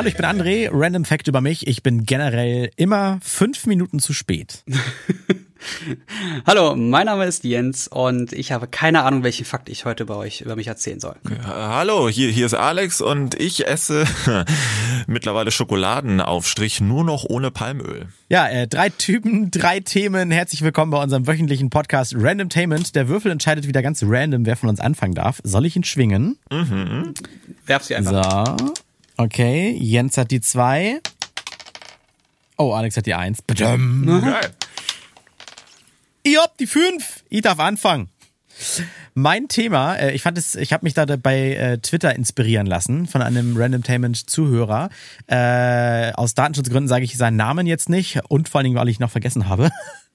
Hallo, ich bin André. Random Fact über mich. Ich bin generell immer fünf Minuten zu spät. Hallo, mein Name ist Jens und ich habe keine Ahnung, welchen Fakt ich heute bei euch über mich erzählen soll. Hallo, hier, hier ist Alex und ich esse mittlerweile Schokoladenaufstrich nur noch ohne Palmöl. Ja, äh, drei Typen, drei Themen. Herzlich willkommen bei unserem wöchentlichen Podcast Randomtainment. Der Würfel entscheidet wieder ganz random, wer von uns anfangen darf. Soll ich ihn schwingen? Mhm. Werf sie einfach. So. Okay, Jens hat die zwei. Oh, Alex hat die eins. Badum. Geil. Ich hab die fünf. Ich darf anfangen. Mein Thema, äh, ich fand es, ich habe mich da bei äh, Twitter inspirieren lassen von einem Randomtainment-Zuhörer. Äh, aus Datenschutzgründen sage ich seinen Namen jetzt nicht und vor allen Dingen, weil ich noch vergessen habe.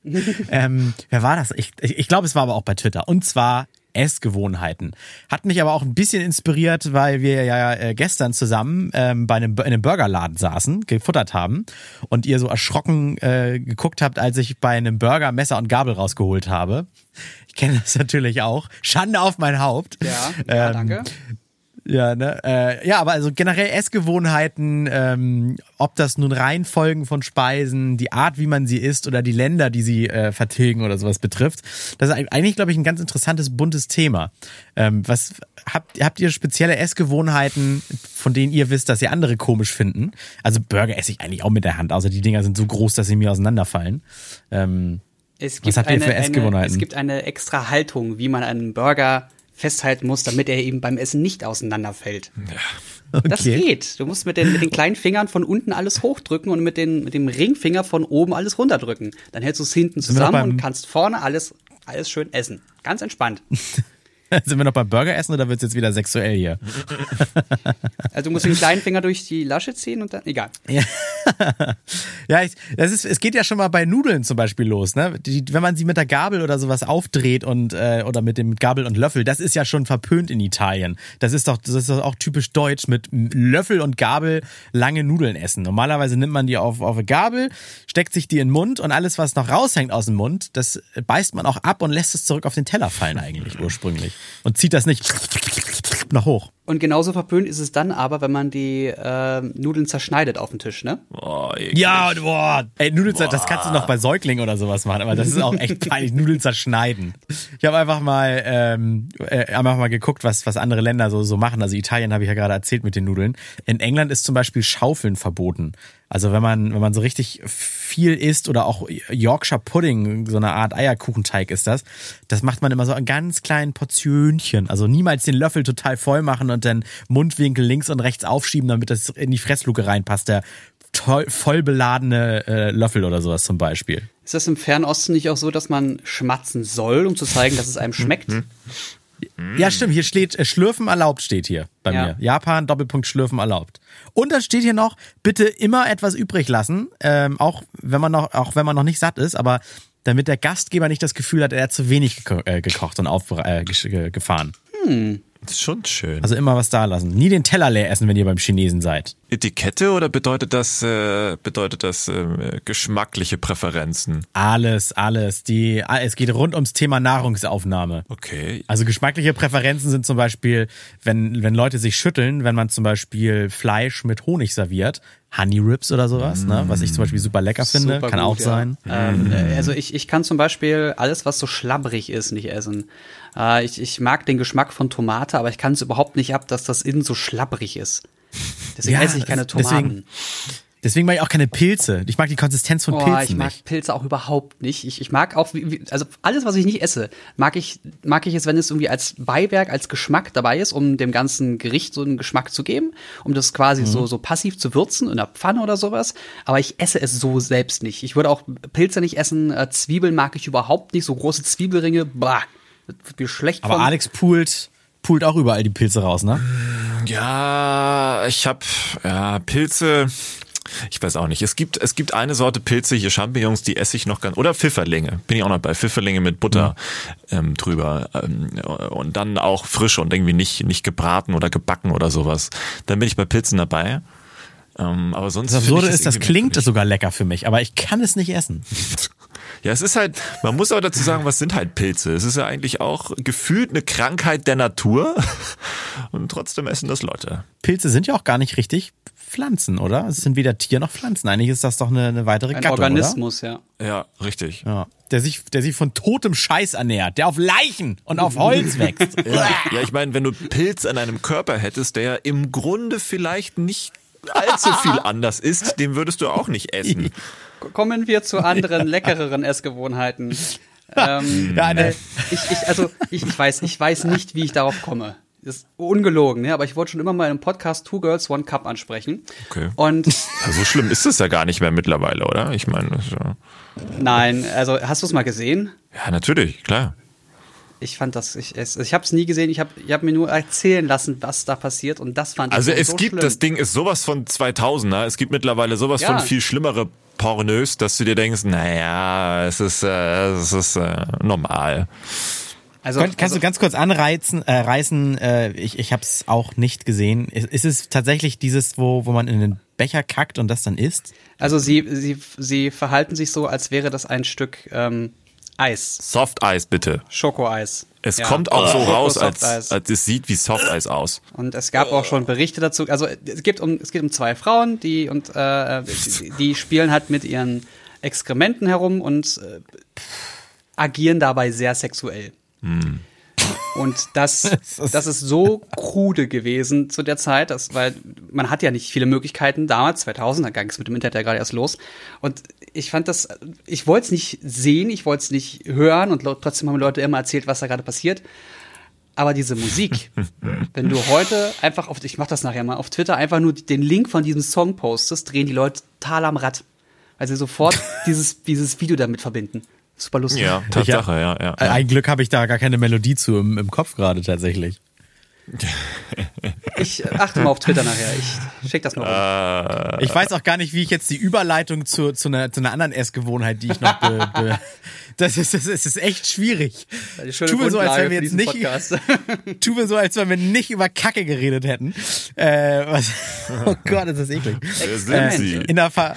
ähm, wer war das? Ich, ich, ich glaube, es war aber auch bei Twitter. Und zwar Essgewohnheiten. Hat mich aber auch ein bisschen inspiriert, weil wir ja äh, gestern zusammen ähm, bei einem, in einem Burgerladen saßen, gefuttert haben und ihr so erschrocken äh, geguckt habt, als ich bei einem Burger Messer und Gabel rausgeholt habe. Ich kenne das natürlich auch. Schande auf mein Haupt. Ja, ja Ähm, danke. Ja, ne? Äh, ja, aber also generell Essgewohnheiten, ähm, ob das nun Reihenfolgen von Speisen, die Art, wie man sie isst oder die Länder, die sie äh, vertilgen oder sowas betrifft, das ist eigentlich, glaube ich, ein ganz interessantes, buntes Thema. Ähm, was habt, habt ihr spezielle Essgewohnheiten, von denen ihr wisst, dass ihr andere komisch finden? Also Burger esse ich eigentlich auch mit der Hand, außer die Dinger sind so groß, dass sie mir auseinanderfallen. Ähm, Es Was habt ihr für Essgewohnheiten? Eine, es gibt eine extra Haltung, wie man einen Burger festhalten muss, damit er eben beim Essen nicht auseinanderfällt. Das okay. geht. Du musst mit den, mit den kleinen Fingern von unten alles hochdrücken und mit, den, mit dem Ringfinger von oben alles runterdrücken. Dann hältst du es hinten zusammen und kannst vorne alles, alles schön essen. Ganz entspannt. Sind wir noch beim Burger essen oder wird's jetzt wieder sexuell hier? Also du musst den kleinen Finger durch die Lasche ziehen und dann, egal. Ja, ja ich, das ist, es geht ja schon mal bei Nudeln zum Beispiel los, ne? Die, wenn man sie mit der Gabel oder sowas aufdreht und äh, oder mit dem Gabel und Löffel, das ist ja schon verpönt in Italien. Das ist doch, das ist doch auch typisch deutsch mit Löffel und Gabel lange Nudeln essen. Normalerweise nimmt man die auf, auf eine Gabel, steckt sich die in den Mund und alles, was noch raushängt aus dem Mund, das beißt man auch ab und lässt es zurück auf den Teller fallen eigentlich ursprünglich und zieht das nicht nach hoch. Und genauso verpönt ist es dann aber, wenn man die äh, Nudeln zerschneidet auf dem Tisch, ne? Oh, eklig. Ja, boah. Ey, Nudeln, zer- das kannst du noch bei Säuglingen oder sowas machen, aber das ist auch echt peinlich, Nudeln zerschneiden. Ich habe einfach mal ähm, äh, einfach mal geguckt, was was andere Länder so so machen. Also Italien habe ich ja gerade erzählt mit den Nudeln. In England ist zum Beispiel Schaufeln verboten. Also wenn man wenn man so richtig viel isst oder auch Yorkshire Pudding, so eine Art Eierkuchenteig ist das, das macht man immer so in ganz kleinen Portionchen. Also niemals den Löffel total voll machen und dann Mundwinkel links und rechts aufschieben, damit das in die Fressluke reinpasst. Der voll beladene äh, Löffel oder sowas zum Beispiel. Ist das im Fernosten nicht auch so, dass man schmatzen soll, um zu zeigen, dass es einem schmeckt? Ja, stimmt. Hier steht, äh, Schlürfen erlaubt steht hier bei Ja. mir. Japan, Doppelpunkt Schlürfen erlaubt. Und dann steht hier noch, bitte immer etwas übrig lassen, ähm, auch wenn man noch, auch wenn man noch nicht satt ist, aber damit der Gastgeber nicht das Gefühl hat, er hat zu wenig geko äh, gekocht und auf, äh, gefahren. Das ist schon schön. Also immer was da lassen. Nie den Teller leer essen, wenn ihr beim Chinesen seid. Etikette oder bedeutet das, äh, bedeutet das äh, geschmackliche Präferenzen? Alles, alles. Die, ah, es geht rund ums Thema Nahrungsaufnahme. Okay. Also geschmackliche Präferenzen sind zum Beispiel, wenn, wenn Leute sich schütteln, wenn man zum Beispiel Fleisch mit Honig serviert, Honey Ribs oder sowas, ne? was ich zum Beispiel super lecker finde, Super kann gut, auch ja. sein. Ähm, äh, also ich, ich kann zum Beispiel alles, was so schlabbrig ist, nicht essen. Äh, ich, ich mag den Geschmack von Tomate, aber ich kann es überhaupt nicht ab, dass das innen so schlabbrig ist. Deswegen Ja, esse ich keine deswegen- Tomaten. Deswegen mag ich auch keine Pilze. Ich mag die Konsistenz von Oh, Pilzen ich mag nicht. Pilze auch überhaupt nicht. Ich, ich mag auch, also alles, was ich nicht esse, mag ich, mag ich es, wenn es irgendwie als Beiwerk, als Geschmack dabei ist, um dem ganzen Gericht so einen Geschmack zu geben, um das quasi Mhm. so, so passiv zu würzen in der Pfanne oder sowas. Aber ich esse es so selbst nicht. Ich würde auch Pilze nicht essen, äh, Zwiebeln mag ich überhaupt nicht, so große Zwiebelringe, bah, mir schlecht Aber von. Alex poolt, poolt auch überall die Pilze raus, ne? Ja, ich hab ja Pilze. Ich weiß auch nicht. Es gibt es gibt eine Sorte Pilze hier Champignons, die esse ich noch ganz oder Pfifferlinge. Bin ich auch noch bei Pfifferlinge mit Butter ähm, drüber ähm, und dann auch frisch und irgendwie nicht nicht gebraten oder gebacken oder sowas. Dann bin ich bei Pilzen dabei. Ähm, aber sonst Das Absurde ich ist, das klingt sogar lecker für mich, aber ich kann es nicht essen. Ja, es ist halt, man muss aber dazu sagen, was sind halt Pilze? Es ist ja eigentlich auch gefühlt eine Krankheit der Natur und trotzdem essen das Leute. Pilze sind ja auch gar nicht richtig Pflanzen, oder? Es sind weder Tier noch Pflanzen. Eigentlich ist das doch eine, eine weitere Ein Gattung, Organismus, ja. Ja, richtig. oder? Ja. Der sich, der sich von totem Scheiß ernährt, der auf Leichen und auf Holz wächst. Ja, ja ich meine, wenn du Pilz an einem Körper hättest, der ja im Grunde vielleicht nicht allzu viel anders ist, den würdest du auch nicht essen. Kommen wir zu anderen, leckereren Essgewohnheiten. Ähm, Ja, äh, ich, ich, also, ich, ich weiß, ich weiß nicht, wie ich darauf komme. Das ist ungelogen, ne? aber ich wollte schon immer mal im Podcast Two Girls, One Cup ansprechen. Okay. Und Ja, so schlimm ist es ja gar nicht mehr mittlerweile, oder? Ich meine, ja, nein, also hast du es mal gesehen? ja, natürlich, klar. Ich fand das, ich, es, ich habe es nie gesehen, ich habe ich hab mir nur erzählen lassen, was da passiert und das fand Also ich es so gibt, schlimm. das Ding ist sowas von 2000er, es gibt mittlerweile sowas Ja. von viel schlimmere Pornös, dass du dir denkst, naja, es ist, äh, es ist äh, normal. also, Kann, kannst also, du ganz kurz anreizen, äh, reißen, äh, ich, ich habe es auch nicht gesehen. Ist, ist es tatsächlich dieses, wo, wo man in den Becher kackt und das dann isst? also sie, sie, sie verhalten sich so, als wäre das ein Stück ähm, Eis, Soft Eis bitte. Schokoeis. Es Ja. kommt auch so raus, als, als es sieht wie Soft Eis aus. Und es gab auch schon Berichte dazu. Also es gibt um es geht um zwei Frauen, die und äh, die, die spielen halt mit ihren Exkrementen herum und äh, agieren dabei sehr sexuell. Und das, das ist so krude gewesen zu der Zeit, dass, weil man hat ja nicht viele Möglichkeiten damals, 2000, da ging es mit dem Internet ja gerade erst los. Und ich fand das, ich wollte es nicht sehen, ich wollte es nicht hören und trotzdem haben Leute immer erzählt, was da gerade passiert. Aber diese Musik, wenn du heute einfach auf, ich mach das nachher mal, auf Twitter einfach nur den Link von diesem Song postest, drehen die Leute total am Rad. Weil sie sofort dieses, dieses Video damit verbinden. Super lustig. Ja, Tatsache, ja, ja. Äh, Ein Glück habe ich da gar keine Melodie zu im, im Kopf gerade tatsächlich. Ich äh, achte mal auf Twitter nachher. Ich schick das mal rum. Ich weiß auch gar nicht, wie ich jetzt die Überleitung zu, zu, einer, zu einer anderen Essgewohnheit, die ich noch be, be, das ist, das ist, das ist echt schwierig. Tu mir so, als wenn wir jetzt nicht, tu mir so, als wenn wir nicht über Kacke geredet hätten. Äh, was, oh Gott, ist das eklig. Wer sind Äh, sie? In der, Ver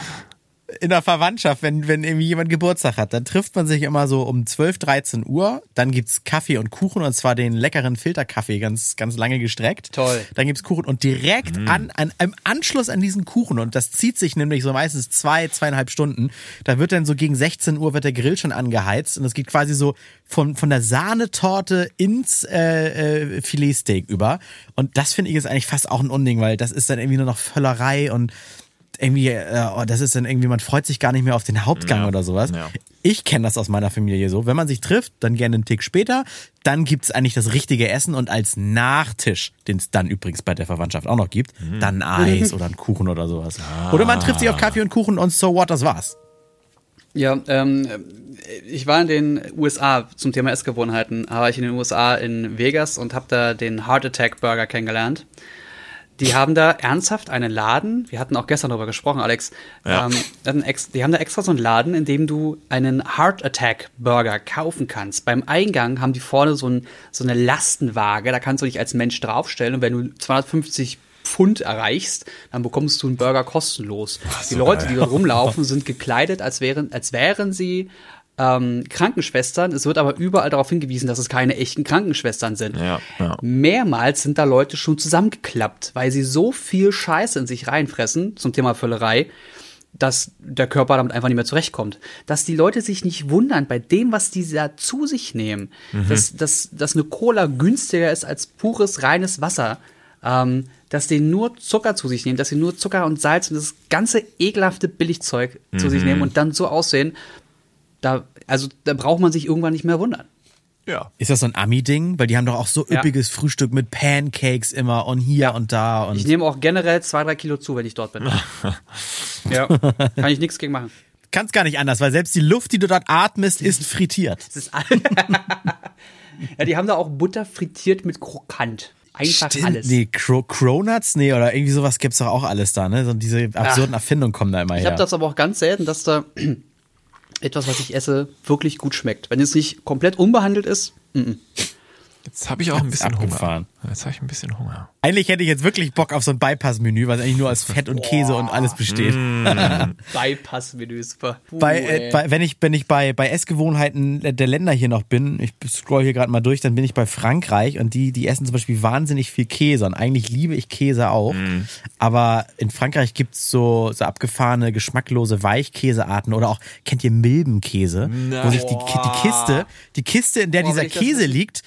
in der Verwandtschaft, wenn, wenn irgendwie jemand Geburtstag hat, dann trifft man sich immer so um 12, 13 Uhr. Dann gibt's Kaffee und Kuchen und zwar den leckeren Filterkaffee, ganz, ganz lange gestreckt. Toll. Dann gibt's Kuchen und direkt an, an, im Anschluss an diesen Kuchen, und das zieht sich nämlich so meistens zwei, zweieinhalb Stunden, da wird dann so gegen 16 Uhr wird der Grill schon angeheizt und es geht quasi so von, von der Sahnetorte ins äh, äh, Filetsteak über. Und das finde ich ist eigentlich fast auch ein Unding, weil das ist dann irgendwie nur noch Völlerei und irgendwie, äh, oh, das ist dann irgendwie, man freut sich gar nicht mehr auf den Hauptgang Ja, oder sowas. ja. Ich kenne das aus meiner Familie so. Wenn man sich trifft, dann gerne einen Tick später, dann gibt's eigentlich das richtige Essen und als Nachtisch, den es dann übrigens bei der Verwandtschaft auch noch gibt, Mhm. dann ein Eis oder ein Kuchen oder sowas. Ah. Oder man trifft sich auf Kaffee und Kuchen und so what, das war's. Ja, ähm, ich war in den USA zum Thema Essgewohnheiten, war ich in den USA in Vegas und habe da den Heart Attack Burger kennengelernt. Die haben da ernsthaft einen Laden, wir hatten auch gestern darüber gesprochen, Alex, Ja. ähm, die haben da extra so einen Laden, in dem du einen Heart Attack Burger kaufen kannst. Beim Eingang haben die vorne so, ein, so eine Lastenwaage, da kannst du dich als Mensch draufstellen und wenn du 250 Pfund erreichst, dann bekommst du einen Burger kostenlos. die Leute, die da rumlaufen, sind gekleidet, als wären, als wären sie ähm, Krankenschwestern. Es wird aber überall darauf hingewiesen, dass es keine echten Krankenschwestern sind. Ja, ja. Mehrmals sind da Leute schon zusammengeklappt, weil sie so viel Scheiße in sich reinfressen zum Thema Völlerei, dass der Körper damit einfach nicht mehr zurechtkommt. Dass die Leute sich nicht wundern bei dem, was die da zu sich nehmen, dass, dass, dass eine Cola günstiger ist als pures, reines Wasser, ähm, dass die nur Zucker zu sich nehmen, dass sie nur Zucker und Salz und das ganze ekelhafte Billigzeug zu sich nehmen und dann so aussehen, da, also da braucht man sich irgendwann nicht mehr wundern. Ja. Ist das so ein Ami-Ding? Weil die haben doch auch so Ja. üppiges Frühstück mit Pancakes immer und hier und da und. Ich nehme auch generell zwei, drei Kilo zu, wenn ich dort bin. ja, kann ich nichts gegen machen. Kannst gar nicht anders, weil selbst die Luft, die du dort atmest, ist frittiert. Das ist ja, die haben da auch Butter frittiert mit Krokant. Einfach alles. Nee, Cro Cronuts? Nee, oder irgendwie sowas gibt's doch auch alles da, ne? So diese absurden Erfindungen kommen da immer Ich her. habe das aber auch ganz selten, dass da etwas, was ich esse, wirklich gut schmeckt. Wenn es nicht komplett unbehandelt ist, mm -mm. Jetzt habe ich auch ein bisschen Hunger. Jetzt habe ich ein bisschen Hunger. Eigentlich hätte ich jetzt wirklich Bock auf so ein Bypass-Menü, was eigentlich nur aus Fett und Käse und alles besteht. Bypass-Menü super. Bei, äh, bei, wenn ich, wenn ich bei, bei Essgewohnheiten der Länder hier noch bin, ich scroll hier gerade mal durch, dann bin ich bei Frankreich und die, die essen zum Beispiel wahnsinnig viel Käse und eigentlich liebe ich Käse auch. Aber in Frankreich gibt's so, so abgefahrene, geschmacklose Weichkäsearten oder auch, kennt ihr Milbenkäse? Wo sich die, die Kiste, die Kiste, in der Boah, dieser Käse liegt,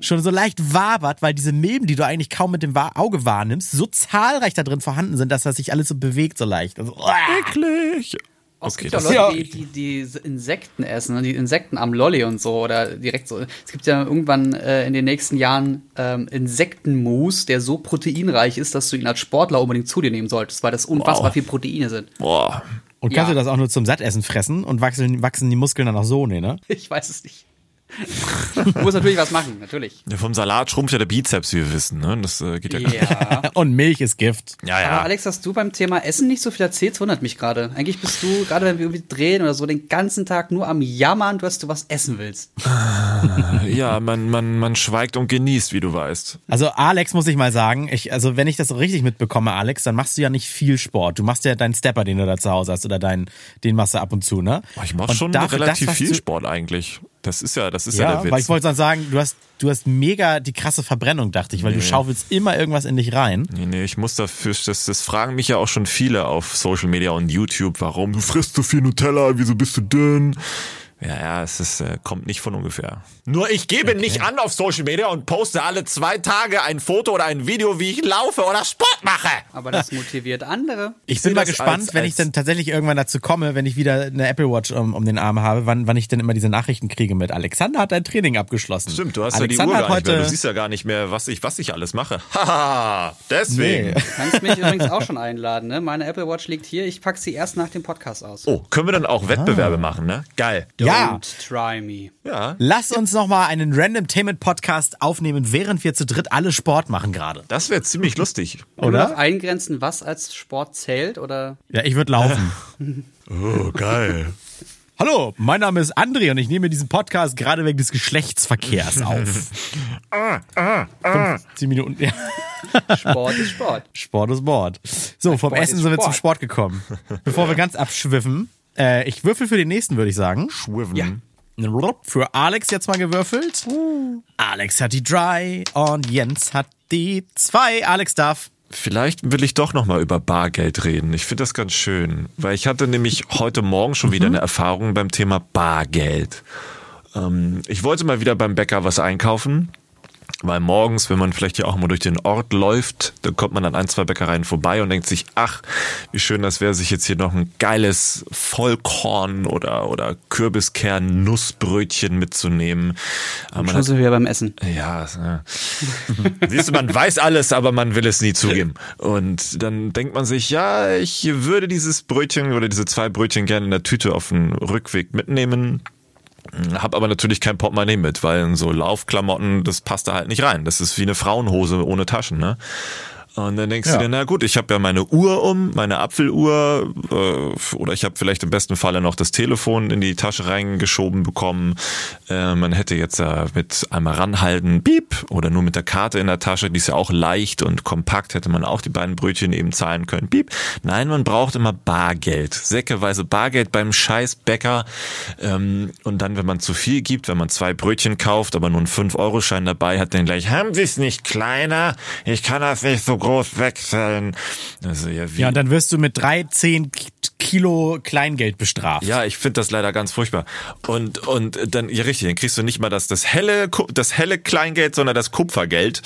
schon so leicht wabert, weil diese Milben, die du eigentlich kaum mit dem Auge wahrnimmst, so zahlreich da drin vorhanden sind, dass das sich alles so bewegt so leicht. Also, uah. Eklig. Oh, es Okay, gibt ja das Leute, Ja. die, die, die Insekten essen, ne? die Insekten am Lolli und so oder direkt so. Es gibt ja irgendwann äh, in den nächsten Jahren ähm, Insektenmus, der so proteinreich ist, dass du ihn als Sportler unbedingt zu dir nehmen solltest, weil das unfassbar Wow. viel Proteine sind. Boah. Und kannst Ja. du das auch nur zum Sattessen fressen und wachsen, wachsen die Muskeln dann auch so, nee, ne? Ich weiß es nicht. du musst natürlich was machen, natürlich. Ja, vom Salat schrumpft ja der Bizeps, wie wir wissen. Ne? Das äh, geht ja, gar nicht. Ja. Und Milch ist Gift. Ja, Aber ja. Alex, dass du beim Thema Essen nicht so viel erzählst, wundert mich gerade. Eigentlich bist du, gerade wenn wir irgendwie drehen oder so, den ganzen Tag nur am Jammern, dass du was essen willst. ja, man, man, man schweigt und genießt, wie du weißt. Also Alex muss ich mal sagen, ich, also wenn ich das so richtig mitbekomme, Alex, dann machst du ja nicht viel Sport. Du machst ja deinen Stepper, den du da zu Hause hast, oder deinen, den machst du ab und zu, ne? Boah, ich mache Und schon dafür relativ viel Sport eigentlich. Das ist ja, das ist ja, Ja, der Witz. weil ich wollte dann sagen, du hast, du hast mega die krasse Verbrennung, dachte ich, weil du schaufelst immer irgendwas in dich rein. Nee, nee, ich muss dafür, das, das fragen mich ja auch schon viele auf Social Media und YouTube, warum du frisst so viel Nutella, wieso bist du dünn? Ja, ja, es ist, äh, kommt nicht von ungefähr. Nur ich gebe nicht an auf Social Media und poste alle zwei Tage ein Foto oder ein Video, wie ich laufe oder Sport mache. Aber das motiviert andere. Ich sehe bin mal gespannt, als- wenn ich als- dann tatsächlich irgendwann dazu komme, wenn ich wieder eine Apple Watch um, um den Arm habe, wann, wann ich dann immer diese Nachrichten kriege mit Alexander hat ein Training abgeschlossen. Stimmt, du hast Alexander ja die Uhr gar hat nicht mehr. Du siehst ja gar nicht mehr, was ich, was ich alles mache. Haha, deswegen. Nee. Du kannst mich übrigens auch schon einladen, ne? Meine Apple Watch liegt hier, ich pack sie erst nach dem Podcast aus. Oh, können wir dann auch Wettbewerbe machen, ne? Geil. Ja. Don't try me. Ja. Lass uns noch mal einen Randomtainment Podcast aufnehmen, während wir zu dritt alle Sport machen gerade. Das wäre ziemlich lustig. Oder? eingrenzen, was als Sport zählt oder? Ja, ich würde laufen. Oh, geil. Hallo, mein Name ist André und ich nehme diesen Podcast gerade wegen des Geschlechtsverkehrs auf. 15 Minuten. Ja. Sport ist Sport. Sport ist Mord. So, vom Sport Essen sind wir zum Sport. Sport gekommen. Bevor wir ganz abschwiffen, äh, ich würfel für den nächsten, würde ich sagen. Schwiven. Ja. Für Alex jetzt mal gewürfelt. Alex hat die Dry und Jens hat die zwei. Alex darf. Vielleicht will ich doch noch mal über Bargeld reden. Ich finde das ganz schön, weil ich hatte nämlich heute Morgen schon wieder eine Erfahrung beim Thema Bargeld. Ähm, ich wollte mal wieder beim Bäcker was einkaufen, weil morgens, wenn man vielleicht hier auch mal durch den Ort läuft, dann kommt man an ein, zwei Bäckereien vorbei und denkt sich, ach, wie schön das wäre, sich jetzt hier noch ein geiles Vollkorn oder, oder Kürbiskern-Nussbrötchen mitzunehmen. Aber man Schon wir beim Essen. ja, ja. siehst du, man weiß alles, aber man will es nie zugeben. Und dann denkt man sich, ja, ich würde dieses Brötchen oder diese zwei Brötchen gerne in der Tüte auf den Rückweg mitnehmen. Hab aber natürlich kein Portemonnaie mit, weil so Laufklamotten, das passt da halt nicht rein. Das ist wie eine Frauenhose ohne Taschen, ne? Und dann denkst Ja. du dir, na gut, ich habe ja meine Uhr um, meine Apfeluhr, äh, oder ich habe vielleicht im besten Falle noch das Telefon in die Tasche reingeschoben bekommen. Äh, man hätte jetzt ja mit einmal ranhalten, piep, oder nur mit der Karte in der Tasche, die ist ja auch leicht und kompakt, hätte man auch die beiden Brötchen eben zahlen können, piep. Nein, man braucht immer Bargeld, säckeweise Bargeld beim Scheißbäcker. Ähm, und dann, wenn man zu viel gibt, wenn man zwei Brötchen kauft, aber nur einen 5-Euro-Schein dabei hat, dann gleich, haben Sie es nicht kleiner? Ich kann das nicht so groß wechseln. Also, ja, Ja, und dann wirst du mit drei, zehn K- Kilo Kleingeld bestraft. ja, ich finde das leider ganz furchtbar. Und und dann ja richtig, dann kriegst du nicht mal das das helle das helle Kleingeld, sondern das Kupfergeld.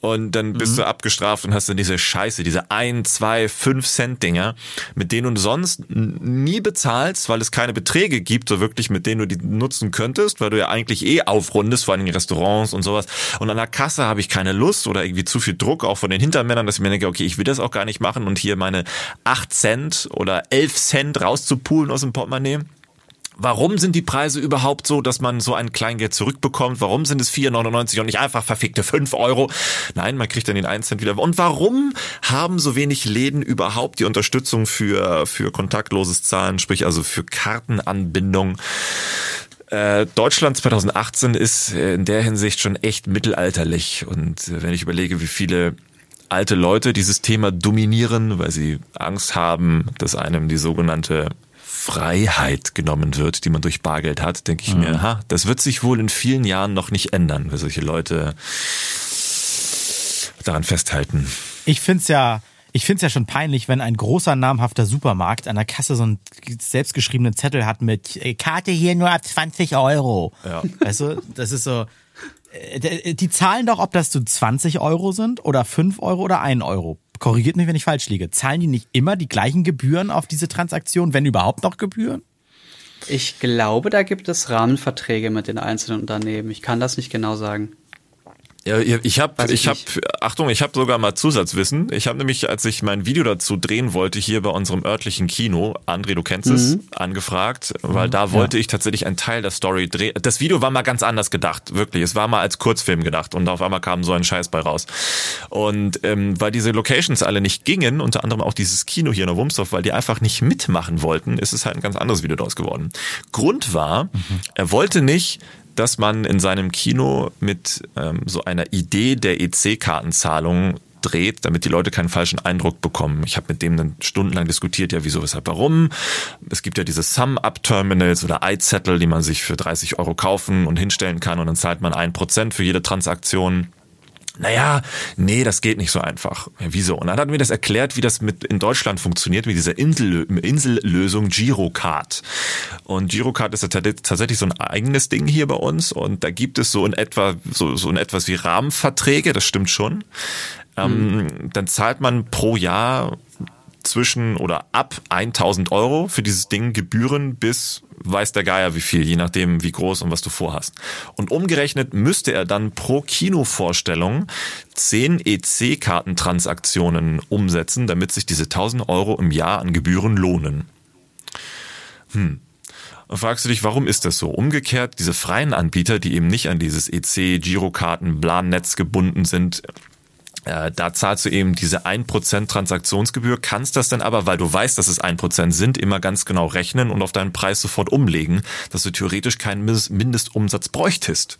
Und dann bist du abgestraft und hast dann diese Scheiße, diese ein, zwei, fünf Cent Dinger, mit denen du sonst nie bezahlst, weil es keine Beträge gibt, so wirklich, mit denen du die nutzen könntest, weil du ja eigentlich eh aufrundest, vor allem in Restaurants und sowas. Und an der Kasse habe ich keine Lust oder irgendwie zu viel Druck, auch von den Hintermännern, dass ich mir denke, okay, ich will das auch gar nicht machen und hier meine acht Cent oder elf Cent rauszupulen aus dem Portemonnaie. Warum sind die Preise überhaupt so, dass man so ein Kleingeld zurückbekommt? Warum sind es 4,99 und nicht einfach verfickte 5 Euro? Nein, man kriegt dann den 1 Cent wieder. Und warum haben so wenig Läden überhaupt die Unterstützung für, für kontaktloses Zahlen, sprich also für Kartenanbindung? Äh, Deutschland 2018 ist in der Hinsicht schon echt mittelalterlich. Und wenn ich überlege, wie viele alte Leute dieses Thema dominieren, weil sie Angst haben, dass einem die sogenannte Freiheit genommen wird, die man durch Bargeld hat, denke ich mhm. mir, ha, das wird sich wohl in vielen Jahren noch nicht ändern, weil solche Leute daran festhalten. Ich finde es ja, ich finde es ja schon peinlich, wenn ein großer namhafter Supermarkt an der Kasse so einen selbstgeschriebenen Zettel hat mit äh, Karte hier nur ab 20 Euro. Ja. Weißt du, das ist so. Äh, die zahlen doch, ob das so 20 Euro sind oder 5 Euro oder 1 Euro. Korrigiert mich, wenn ich falsch liege. Zahlen die nicht immer die gleichen Gebühren auf diese Transaktion, wenn überhaupt noch Gebühren? Ich glaube, da gibt es Rahmenverträge mit den einzelnen Unternehmen. Ich kann das nicht genau sagen. Ja, ich habe, ich habe, Achtung, ich habe sogar mal Zusatzwissen. Ich habe nämlich, als ich mein Video dazu drehen wollte, hier bei unserem örtlichen Kino, André, du kennst mhm. es, angefragt, weil da wollte ja. ich tatsächlich einen Teil der Story drehen. Das Video war mal ganz anders gedacht, wirklich. Es war mal als Kurzfilm gedacht und auf einmal kam so ein Scheiß bei raus. Und ähm, weil diese Locations alle nicht gingen, unter anderem auch dieses Kino hier in der Wumsdorf, weil die einfach nicht mitmachen wollten, ist es halt ein ganz anderes Video daraus geworden. Grund war, mhm. er wollte nicht dass man in seinem Kino mit ähm, so einer Idee der EC-Kartenzahlung dreht, damit die Leute keinen falschen Eindruck bekommen. Ich habe mit dem dann stundenlang diskutiert, ja, wieso, weshalb, warum. Es gibt ja diese Sum-Up-Terminals oder iZettel, die man sich für 30 Euro kaufen und hinstellen kann und dann zahlt man ein Prozent für jede Transaktion naja, nee, das geht nicht so einfach. Ja, wieso? Und dann hat mir das erklärt, wie das mit in Deutschland funktioniert, mit dieser Insel, Insellösung Girocard. Und Girocard ist ja tatsächlich so ein eigenes Ding hier bei uns und da gibt es so in etwa, so, so in etwas wie Rahmenverträge, das stimmt schon. Ähm, mhm. Dann zahlt man pro Jahr zwischen oder ab 1000 Euro für dieses Ding Gebühren bis weiß der Geier wie viel, je nachdem wie groß und was du vorhast. Und umgerechnet müsste er dann pro Kinovorstellung 10 EC-Kartentransaktionen umsetzen, damit sich diese 1000 Euro im Jahr an Gebühren lohnen. Hm. Und fragst du dich, warum ist das so? Umgekehrt, diese freien Anbieter, die eben nicht an dieses EC, Girokarten, Plan-Netz gebunden sind, da zahlst du eben diese 1% Transaktionsgebühr, kannst das dann aber, weil du weißt, dass es 1% sind, immer ganz genau rechnen und auf deinen Preis sofort umlegen, dass du theoretisch keinen Mindestumsatz bräuchtest.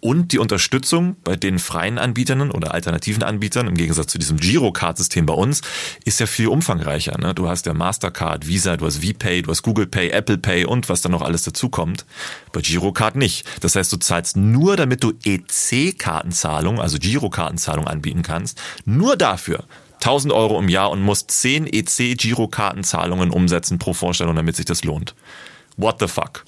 Und die Unterstützung bei den freien Anbietern oder alternativen Anbietern, im Gegensatz zu diesem Girocard-System bei uns, ist ja viel umfangreicher. Ne? Du hast ja Mastercard, Visa, du hast VPay, du hast Google Pay, Apple Pay und was dann noch alles dazukommt. Bei Girocard nicht. Das heißt, du zahlst nur, damit du EC-Kartenzahlung, also Girokartenzahlung anbieten kannst, nur dafür 1000 Euro im Jahr und musst 10 EC-Girokartenzahlungen umsetzen pro Vorstellung, damit sich das lohnt. What the fuck?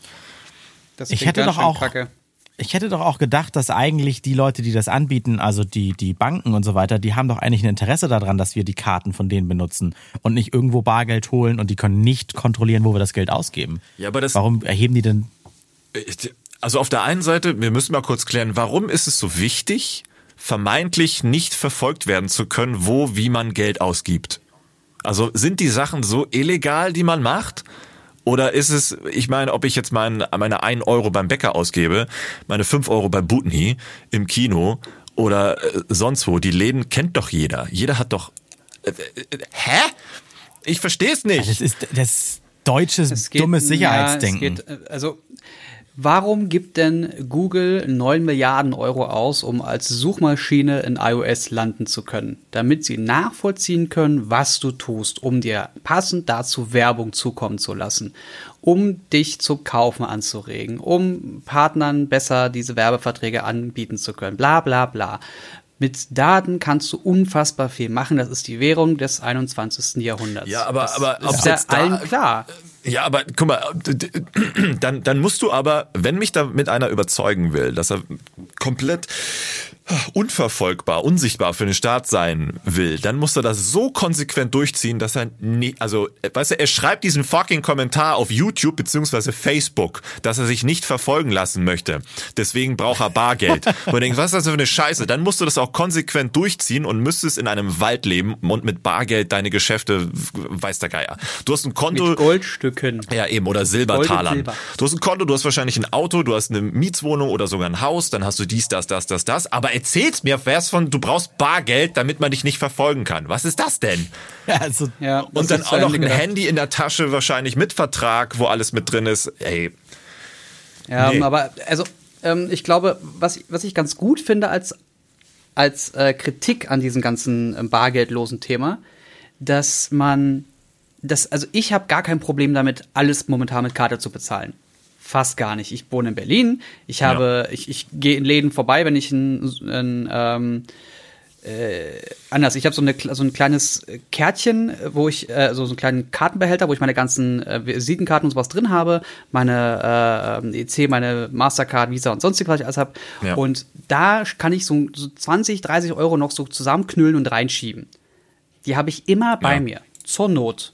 Das ich hätte doch auch, kacke. Ich hätte doch auch gedacht, dass eigentlich die Leute, die das anbieten, also die, die Banken und so weiter, die haben doch eigentlich ein Interesse daran, dass wir die Karten von denen benutzen und nicht irgendwo Bargeld holen und die können nicht kontrollieren, wo wir das Geld ausgeben. Ja, aber das. Warum erheben die denn? Also auf der einen Seite, wir müssen mal kurz klären, warum ist es so wichtig, vermeintlich nicht verfolgt werden zu können, wo, wie man Geld ausgibt? Also sind die Sachen so illegal, die man macht? Oder ist es, ich meine, ob ich jetzt mein, meine 1 Euro beim Bäcker ausgebe, meine 5 Euro bei Butni im Kino oder äh, sonst wo, die Läden kennt doch jeder. Jeder hat doch. Äh, äh, hä? Ich verstehe es nicht. Das ist das deutsches dummes Sicherheitsdenken. Ja, geht, also Warum gibt denn Google 9 Milliarden Euro aus, um als Suchmaschine in iOS landen zu können? Damit sie nachvollziehen können, was du tust, um dir passend dazu Werbung zukommen zu lassen, um dich zum Kaufen anzuregen, um Partnern besser diese Werbeverträge anbieten zu können, bla bla bla. Mit Daten kannst du unfassbar viel machen. Das ist die Währung des 21. Jahrhunderts. Ja, aber, das aber ist ja allen klar. Ja, aber guck mal, dann, dann musst du aber, wenn mich da mit einer überzeugen will, dass er komplett unverfolgbar, unsichtbar für den Staat sein will, dann muss er das so konsequent durchziehen, dass er nie, also, weißt du, er schreibt diesen fucking Kommentar auf YouTube beziehungsweise Facebook, dass er sich nicht verfolgen lassen möchte. Deswegen braucht er Bargeld. und du denkst, was ist das für eine Scheiße? Dann musst du das auch konsequent durchziehen und müsstest in einem Wald leben und mit Bargeld deine Geschäfte, weiß der Geier. Du hast ein Konto. Mit Goldstücken. Ja, eben, oder Silbertalern. Du hast ein Konto, du hast wahrscheinlich ein Auto, du hast eine Mietswohnung oder sogar ein Haus, dann hast du dies, das, das, das, das, aber erzählst mir erst von, du brauchst Bargeld, damit man dich nicht verfolgen kann. Was ist das denn? Ja, also, ja, und dann auch noch ein gedacht. Handy in der Tasche, wahrscheinlich mit Vertrag, wo alles mit drin ist. Ey, Ja, Nee. aber also ähm, ich glaube, was, was ich ganz gut finde als, als äh, Kritik an diesem ganzen ähm, bargeldlosen Thema, dass man, das, also ich habe gar kein Problem damit, alles momentan mit Karte zu bezahlen. Fast gar nicht. Ich wohne in Berlin. Ich habe, ich, ich gehe in Läden vorbei, wenn ich ein, ein ähm, anders. Ich habe so, eine, so ein kleines Kärtchen, wo ich, äh, so, so einen kleinen Kartenbehälter, wo ich meine ganzen äh, Visitenkarten und sowas drin habe, meine äh, EC, meine Mastercard, Visa und sonstiges, was ich alles habe. Ja. Und da kann ich so, so 20, 30 Euro noch so zusammenknüllen und reinschieben. Die habe ich immer bei Ja. mir, zur Not.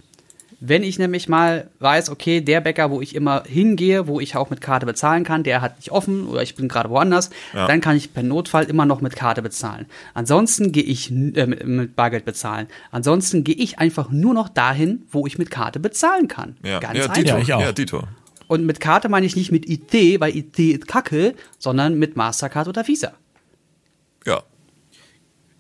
Wenn ich nämlich mal weiß, okay, der Bäcker, wo ich immer hingehe, wo ich auch mit Karte bezahlen kann, der hat nicht offen oder ich bin gerade woanders, Ja. dann kann ich per Notfall immer noch mit Karte bezahlen. Ansonsten gehe ich äh, mit, Bargeld bezahlen. Ansonsten gehe ich einfach nur noch dahin, wo ich mit Karte bezahlen kann. Ja, Ganz ja, einfach. Dito. Auch. Ja, Dito. Und mit Karte meine ich nicht mit IT, weil IT ist Kacke, sondern mit Mastercard oder Visa. Ja.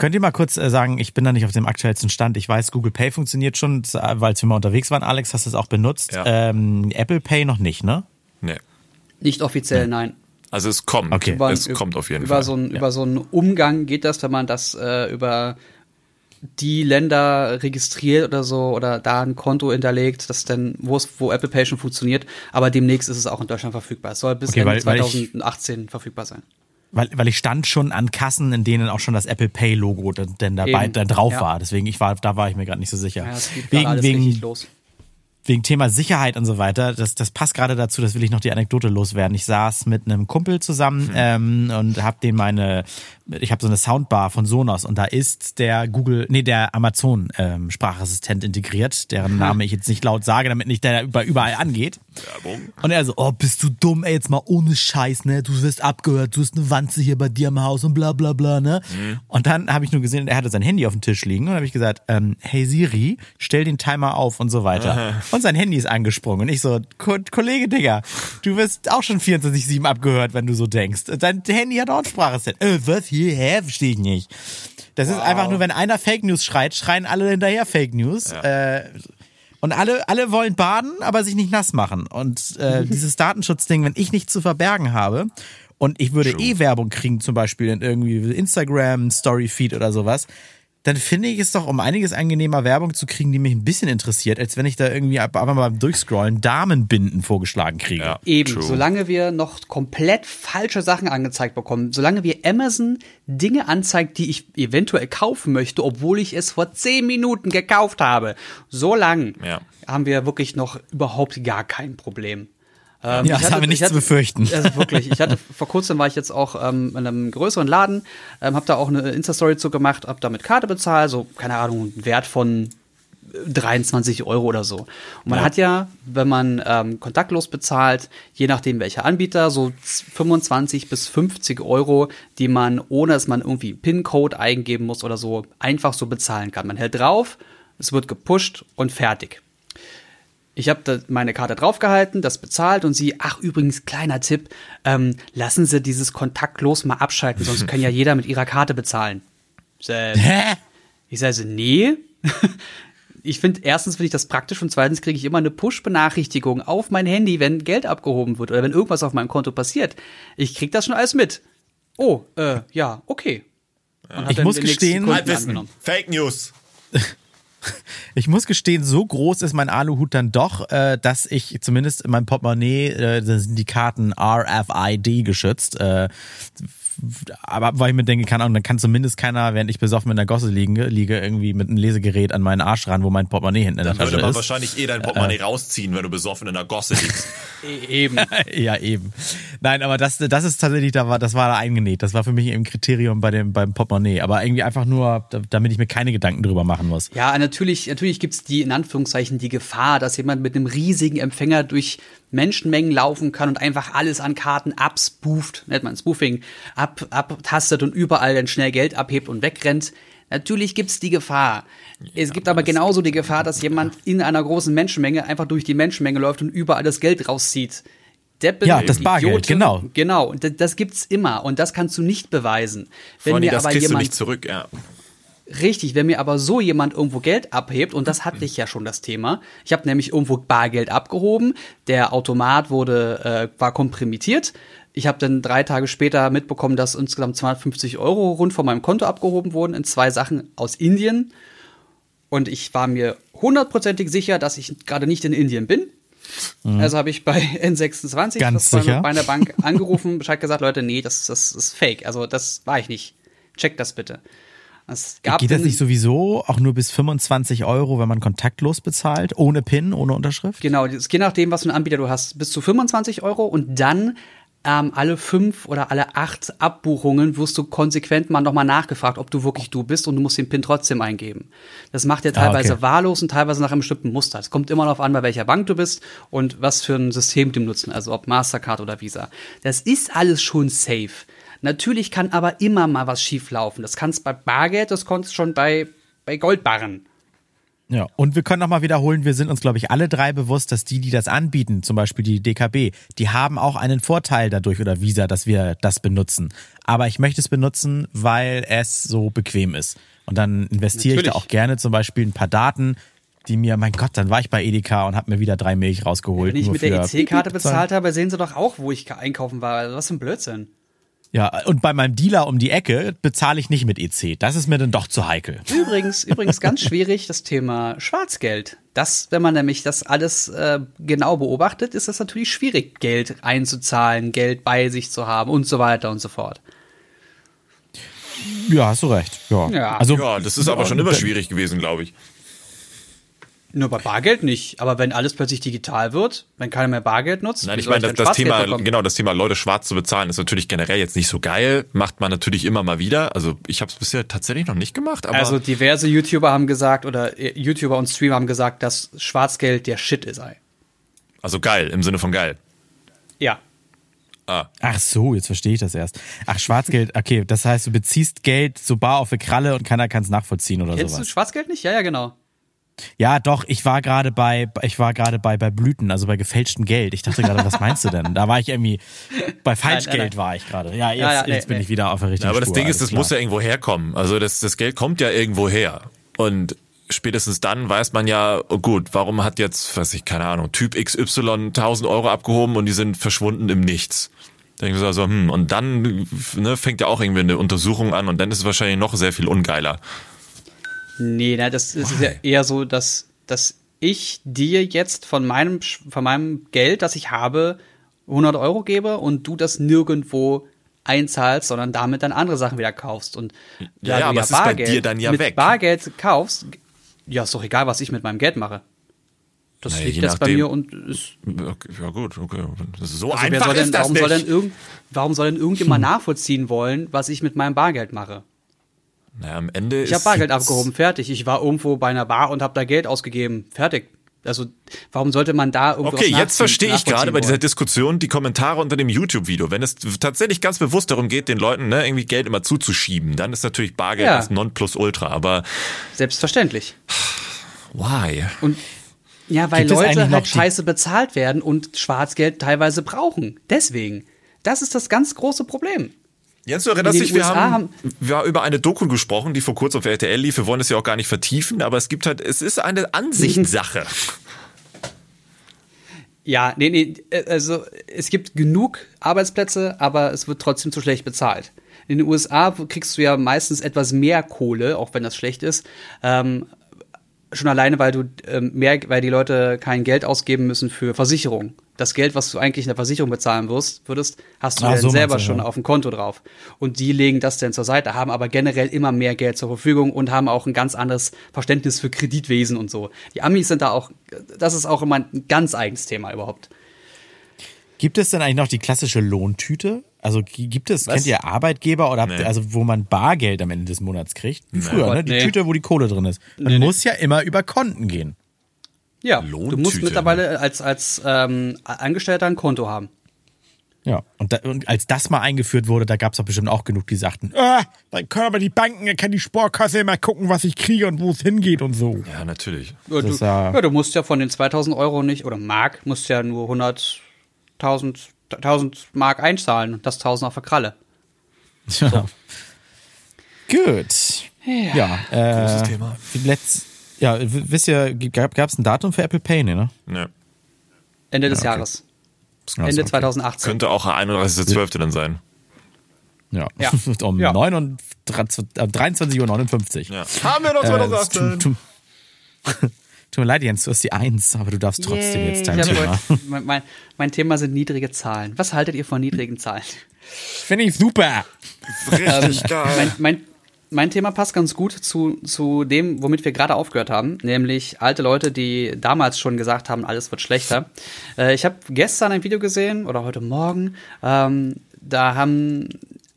Könnt ihr mal kurz äh, sagen, ich bin da nicht auf dem aktuellsten Stand. Ich weiß, Google Pay funktioniert schon, äh, weil wir mal unterwegs waren. Alex, hast du es auch benutzt? Ja. Ähm, Apple Pay noch nicht, ne? Nee. Nicht offiziell, nein. Also es kommt. Okay. Über- Es kommt auf jeden über Fall. So ein, Über so einen Umgang geht das, wenn man das äh, über die Länder registriert oder so oder da ein Konto hinterlegt, das dann, wo es, wo Apple Pay schon funktioniert, aber demnächst ist es auch in Deutschland verfügbar. Es soll bis Okay, Ende weil- weil ich- 2018 verfügbar sein. Weil, weil ich stand schon an Kassen, in denen auch schon das Apple Pay Logo dann dabei da drauf Ja. war. Deswegen ich war, da war ich mir gerade nicht so sicher. Ja, wegen wegen wegen Thema Sicherheit und so weiter, das, das passt gerade dazu, das will ich noch die Anekdote loswerden. Ich saß mit einem Kumpel zusammen ähm, und habe den meine, ich habe so eine Soundbar von Sonos und da ist der Google, nee, der Amazon ähm, Sprachassistent integriert, deren Name ich jetzt nicht laut sage, damit nicht der über, überall angeht. Werbung. Und er so, oh, bist du dumm, ey, jetzt mal ohne Scheiß, ne? Du wirst abgehört, du hast eine Wanze hier bei dir im Haus und bla bla bla, ne? Und dann habe ich nur gesehen, er hatte sein Handy auf dem Tisch liegen und habe ich gesagt, ähm, hey Siri, stell den Timer auf und so weiter. Und sein Handy ist angesprungen. Und ich so, Ko Kollege, Digga, du wirst auch schon 24-7 abgehört, wenn du so denkst. Dein Handy hat auch einen Sprachassistent. Äh, was hier? Hä? Verstehe ich nicht. Das ist einfach nur, wenn einer Fake News schreit, schreien alle hinterher Fake News. Äh, und alle, alle wollen baden, aber sich nicht nass machen. Und äh, dieses Datenschutzding, wenn ich nichts zu verbergen habe und ich würde True. eh Werbung kriegen, zum Beispiel in irgendwie Instagram, Storyfeed oder sowas, dann finde ich es doch um einiges angenehmer, Werbung zu kriegen, die mich ein bisschen interessiert, als wenn ich da irgendwie einfach mal beim Durchscrollen Damenbinden vorgeschlagen kriege. Ja, Eben, true. solange wir noch komplett falsche Sachen angezeigt bekommen, solange wir Amazon Dinge anzeigt, die ich eventuell kaufen möchte, obwohl ich es vor zehn Minuten gekauft habe, solange Ja. haben wir wirklich noch überhaupt gar kein Problem. Ähm, Ja, ich das haben wir nicht ich zu befürchten. Also wirklich, ich hatte vor kurzem war ich jetzt auch ähm, in einem größeren Laden, ähm, habe da auch eine Insta-Story zu gemacht, habe da mit Karte bezahlt, so keine Ahnung, Wert von 23 Euro oder so. Und man Ja. hat ja, wenn man ähm, kontaktlos bezahlt, je nachdem welcher Anbieter, so 25 bis 50 Euro, die man, ohne dass man irgendwie PIN-Code eingeben muss oder so, einfach so bezahlen kann. Man hält drauf, es wird gepusht und fertig. Ich habe da meine Karte draufgehalten, das bezahlt und sie, ach übrigens, kleiner Tipp, ähm, lassen Sie dieses kontaktlos mal abschalten, sonst kann ja jeder mit Ihrer Karte bezahlen. Äh, Hä? ich sage so, nee. Ich finde, erstens finde ich das praktisch und zweitens kriege ich immer eine Push-Benachrichtigung auf mein Handy, wenn Geld abgehoben wird oder wenn irgendwas auf meinem Konto passiert. Ich krieg das schon alles mit. Oh, äh, ja, okay. Und hab Ich muss gestehen-. Fake News. Ich muss gestehen, so groß ist mein Aluhut dann doch, äh, dass ich zumindest in meinem Portemonnaie, äh, da sind die Karten RFID geschützt. Äh, aber weil ich mir denke, keine Ahnung, dann kann zumindest keiner, während ich besoffen in der Gosse liege, liege irgendwie mit einem Lesegerät an meinen Arsch ran, wo mein Portemonnaie hinten in der Dann würde Tasche man ist. wahrscheinlich eh dein Portemonnaie rausziehen, wenn du besoffen in der Gosse liegst. E- Eben. ja, eben. Nein, aber das, das ist tatsächlich, da war, das war da eingenäht. Das war für mich eben Kriterium bei dem, beim Portemonnaie. Aber irgendwie einfach nur, da- damit ich mir keine Gedanken drüber machen muss. Ja, natürlich, natürlich gibt's die, in Anführungszeichen, die Gefahr, dass jemand mit einem riesigen Empfänger durch Menschenmengen laufen kann und einfach alles an Karten abspooft, nennt man Spoofing, ab, abtastet und überall dann schnell Geld abhebt und wegrennt. Natürlich gibt's die Gefahr. es gibt aber genauso die Gefahr, dass jemand in einer großen Menschenmenge einfach durch die Menschenmenge läuft und überall das Geld rauszieht. Deppen, Ja, das Bargeld, Idioten, genau. Genau, und das, das gibt's immer und das kannst du nicht beweisen. Wenn Wenn mir das aber kriegst du jemand nicht zurück, ja. Richtig, wenn mir aber so jemand irgendwo Geld abhebt, und das hatte ich ja schon das Thema, ich habe nämlich irgendwo Bargeld abgehoben, der Automat wurde, äh, war komprimiert, ich habe dann drei Tage später mitbekommen, dass insgesamt 250 Euro rund von meinem Konto abgehoben wurden in zwei Sachen aus Indien. Und ich war mir hundertprozentig sicher, dass ich gerade nicht in Indien bin. Mhm. Also habe ich bei N26 Ganz das sicher? bei einer Bank angerufen, Bescheid gesagt, Leute, nee, das, das ist fake. Also das war ich nicht. Checkt das bitte. Es gab Geht das nicht sowieso auch nur bis 25 Euro, wenn man kontaktlos bezahlt, ohne PIN, ohne Unterschrift? Genau, es je nachdem, was für einen Anbieter du hast, bis zu 25 Euro und dann ähm, alle fünf oder alle acht Abbuchungen wirst du konsequent mal nochmal nachgefragt, ob du wirklich du bist und du musst den PIN trotzdem eingeben. Das macht ja teilweise ah, okay. wahllos und teilweise nach einem bestimmten Muster. Es kommt immer darauf an, bei welcher Bank du bist und was für ein System du nutzen, also ob Mastercard oder Visa. Das ist alles schon safe. Natürlich kann aber immer mal was schieflaufen. Das kannst bei Bargeld, das konntest schon bei, bei Goldbarren. Ja, und wir können nochmal wiederholen, wir sind uns, glaube ich, alle drei bewusst, dass die, die das anbieten, zum Beispiel die DKB, die haben auch einen Vorteil dadurch oder Visa, dass wir das benutzen. Aber ich möchte es benutzen, weil es so bequem ist. Und dann investiere ich da auch gerne zum Beispiel ein paar Daten, die mir, mein Gott, dann war ich bei Edeka und habe mir wieder drei Milch rausgeholt. Wenn ich mit der EC-Karte bezahlt habe, sehen sie doch auch, wo ich einkaufen war. Was für ein Blödsinn. Ja, und bei meinem Dealer um die Ecke bezahle ich nicht mit EC. Das ist mir dann doch zu heikel. Übrigens, übrigens ganz schwierig das Thema Schwarzgeld. Das, wenn man nämlich das alles äh, genau beobachtet, ist das natürlich schwierig, Geld einzuzahlen, Geld bei sich zu haben und so weiter und so fort. Ja, hast du recht. Ja, ja. Also, ja das ist aber schon immer schwierig gewesen, glaube ich. Nur bei Bargeld nicht. Aber wenn alles plötzlich digital wird, wenn keiner mehr Bargeld nutzt. Nein, ich meine, das, das Thema, genau, das Thema Leute schwarz zu bezahlen ist natürlich generell jetzt nicht so geil. Macht man natürlich immer mal wieder. Also ich habe es bisher tatsächlich noch nicht gemacht. Aber also diverse YouTuber haben gesagt oder äh, YouTuber und Streamer haben gesagt, dass Schwarzgeld der Shit sei. Also geil, im Sinne von geil. Ja. Ah. Ach so, jetzt verstehe ich das erst. Ach, Schwarzgeld, okay, das heißt, du beziehst Geld so bar auf eine Kralle und keiner kann es nachvollziehen oder Kennst sowas. du Schwarzgeld nicht? Ja, ja, genau. Ja, doch, ich war gerade bei, ich war gerade bei, bei Blüten, also bei gefälschtem Geld. Ich dachte gerade, was meinst du denn? Da war ich irgendwie, bei Falschgeld nein, nein, nein. war ich gerade. Ja, jetzt, ja, ja, jetzt nee, bin nee. ich wieder auf der richtigen ja, Aber Spur, das Ding ist, das klar. muss ja irgendwo herkommen. Also das, das Geld kommt ja irgendwo her. Und spätestens dann weiß man ja, oh gut, warum hat jetzt, weiß ich, keine Ahnung, Typ XY 1000 Euro abgehoben und die sind verschwunden im Nichts. Da denke ich so, so hm, und dann ne, fängt ja auch irgendwie eine Untersuchung an und dann ist es wahrscheinlich noch sehr viel ungeiler. Nee, na, das ist ja eher so, dass, dass ich dir jetzt von meinem, von meinem Geld, das ich habe, 100 Euro gebe und du das nirgendwo einzahlst, sondern damit dann andere Sachen wieder kaufst. Und ja, ja aber ja Bargeld, ist bei dir dann ja mit weg. Bargeld kaufst, ja, ist doch egal, was ich mit meinem Geld mache. Das naja, liegt jetzt bei mir und ist. Ja, gut, okay. Das so also einfach denn, ist das warum nicht. Soll denn irgend, warum soll denn irgendjemand hm. nachvollziehen wollen, was ich mit meinem Bargeld mache? Naja, am Ende ich habe Bargeld abgehoben, fertig. Ich war irgendwo bei einer Bar und habe da Geld ausgegeben, fertig. Also warum sollte man da irgendwo Okay, jetzt verstehe ich gerade bei dieser Diskussion die Kommentare unter dem YouTube-Video. Wenn es tatsächlich ganz bewusst darum geht, den Leuten ne, irgendwie Geld immer zuzuschieben, dann ist natürlich Bargeld ja. das Nonplusultra. Aber selbstverständlich. Why? Und ja, weil Leute halt scheiße bezahlt werden und Schwarzgeld teilweise brauchen. Deswegen. Das ist das ganz große Problem. Jens, du erinnerst dich, wir haben, haben wir haben über eine Doku gesprochen, die vor kurzem auf RTL lief. Wir wollen es ja auch gar nicht vertiefen, aber es gibt halt, es ist eine Ansichtssache. Ja, nee, nee, also es gibt genug Arbeitsplätze, aber es wird trotzdem zu schlecht bezahlt. In den USA kriegst du ja meistens etwas mehr Kohle, auch wenn das schlecht ist. Ähm, schon alleine, weil du ähm, mehr, weil die Leute kein Geld ausgeben müssen für Versicherung das Geld, was du eigentlich in der Versicherung bezahlen wirst, würdest, hast du ah, dann so selber schon ja. auf dem Konto drauf. Und die legen das dann zur Seite, haben aber generell immer mehr Geld zur Verfügung und haben auch ein ganz anderes Verständnis für Kreditwesen und so. Die Amis sind da auch, das ist auch immer ein ganz eigenes Thema überhaupt. Gibt es denn eigentlich noch die klassische Lohntüte? Also gibt es, Was? kennt ihr Arbeitgeber oder nee. also wo man Bargeld am Ende des Monats kriegt? Wie früher, nee. ne? Die nee. Tüte, wo die Kohle drin ist. Man muss ja immer über Konten gehen. Ja, Lohntüte. du musst mittlerweile als, als ähm, Angestellter ein Konto haben. Ja, und, da, und als das mal eingeführt wurde, da gab es doch bestimmt auch genug, die sagten, ah, dann können aber die Banken, dann kann die Sportkasse immer gucken, was ich kriege und wo es hingeht und so. Ja, natürlich. Ja, du, ja, ja, du musst ja von den 2000 Euro nicht, oder Mark, musst ja nur 100.000 1000 Mark einzahlen und das 1000 auf der Kralle. Ja. So. Gut. Ja, äh, Großes Thema. Letzt, ja, wisst ihr, gab es ein Datum für Apple Pay, ne? Ne. Ende des okay. Jahres. Also, Ende okay. 2018. Könnte auch 31.12. dann sein. Ja, Ja. um Ja. 9 und äh, 23.59 Uhr. Ja. Haben wir noch Äh, es tut, mir leid, Jens, du hast die Eins, aber du darfst trotzdem jetzt dein Thema. heute- mein, mein, mein Thema sind niedrige Zahlen. Was haltet ihr von niedrigen Zahlen? Finde ich super. Richtig geil. Mein, mein, mein Thema passt ganz gut zu, zu dem, womit wir gerade aufgehört haben, nämlich alte Leute, die damals schon gesagt haben, alles wird schlechter. Äh, ich habe gestern ein Video gesehen oder heute Morgen, ähm, da haben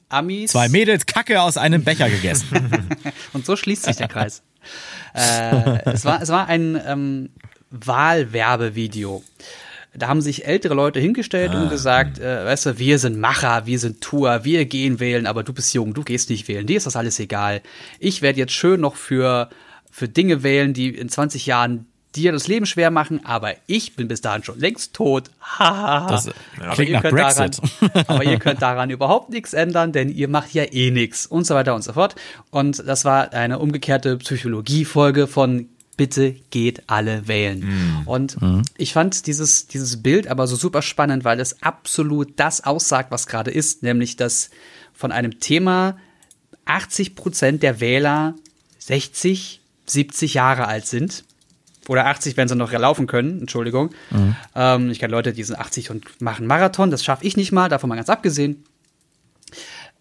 Amis Zwei Mädels Kacke aus einem Becher gegessen. und so schließt sich der Kreis. Äh, es, war, es war ein ähm, Wahlwerbevideo. Da haben sich ältere Leute hingestellt und gesagt, äh, weißt du, wir sind Macher, wir sind Tour, wir gehen wählen, aber du bist jung, du gehst nicht wählen, dir ist das alles egal. Ich werde jetzt schön noch für, für Dinge wählen, die in 20 Jahren dir das Leben schwer machen, aber ich bin bis dahin schon längst tot. Das Aber klingt ihr nach könnt Brexit. Daran, aber ihr könnt daran überhaupt nichts ändern, denn ihr macht ja eh nichts und so weiter und so fort. Und das war eine umgekehrte Psychologie-Folge von Bitte geht alle wählen. Und ich fand dieses, dieses Bild aber so super spannend, weil es absolut das aussagt, was gerade ist, nämlich dass von einem Thema 80 Prozent der Wähler 60, 70 Jahre alt sind. Oder 80, wenn sie noch laufen können, Entschuldigung. Ähm, ich kenne Leute, die sind 80 und machen Marathon, das schaffe ich nicht mal, davon mal ganz abgesehen.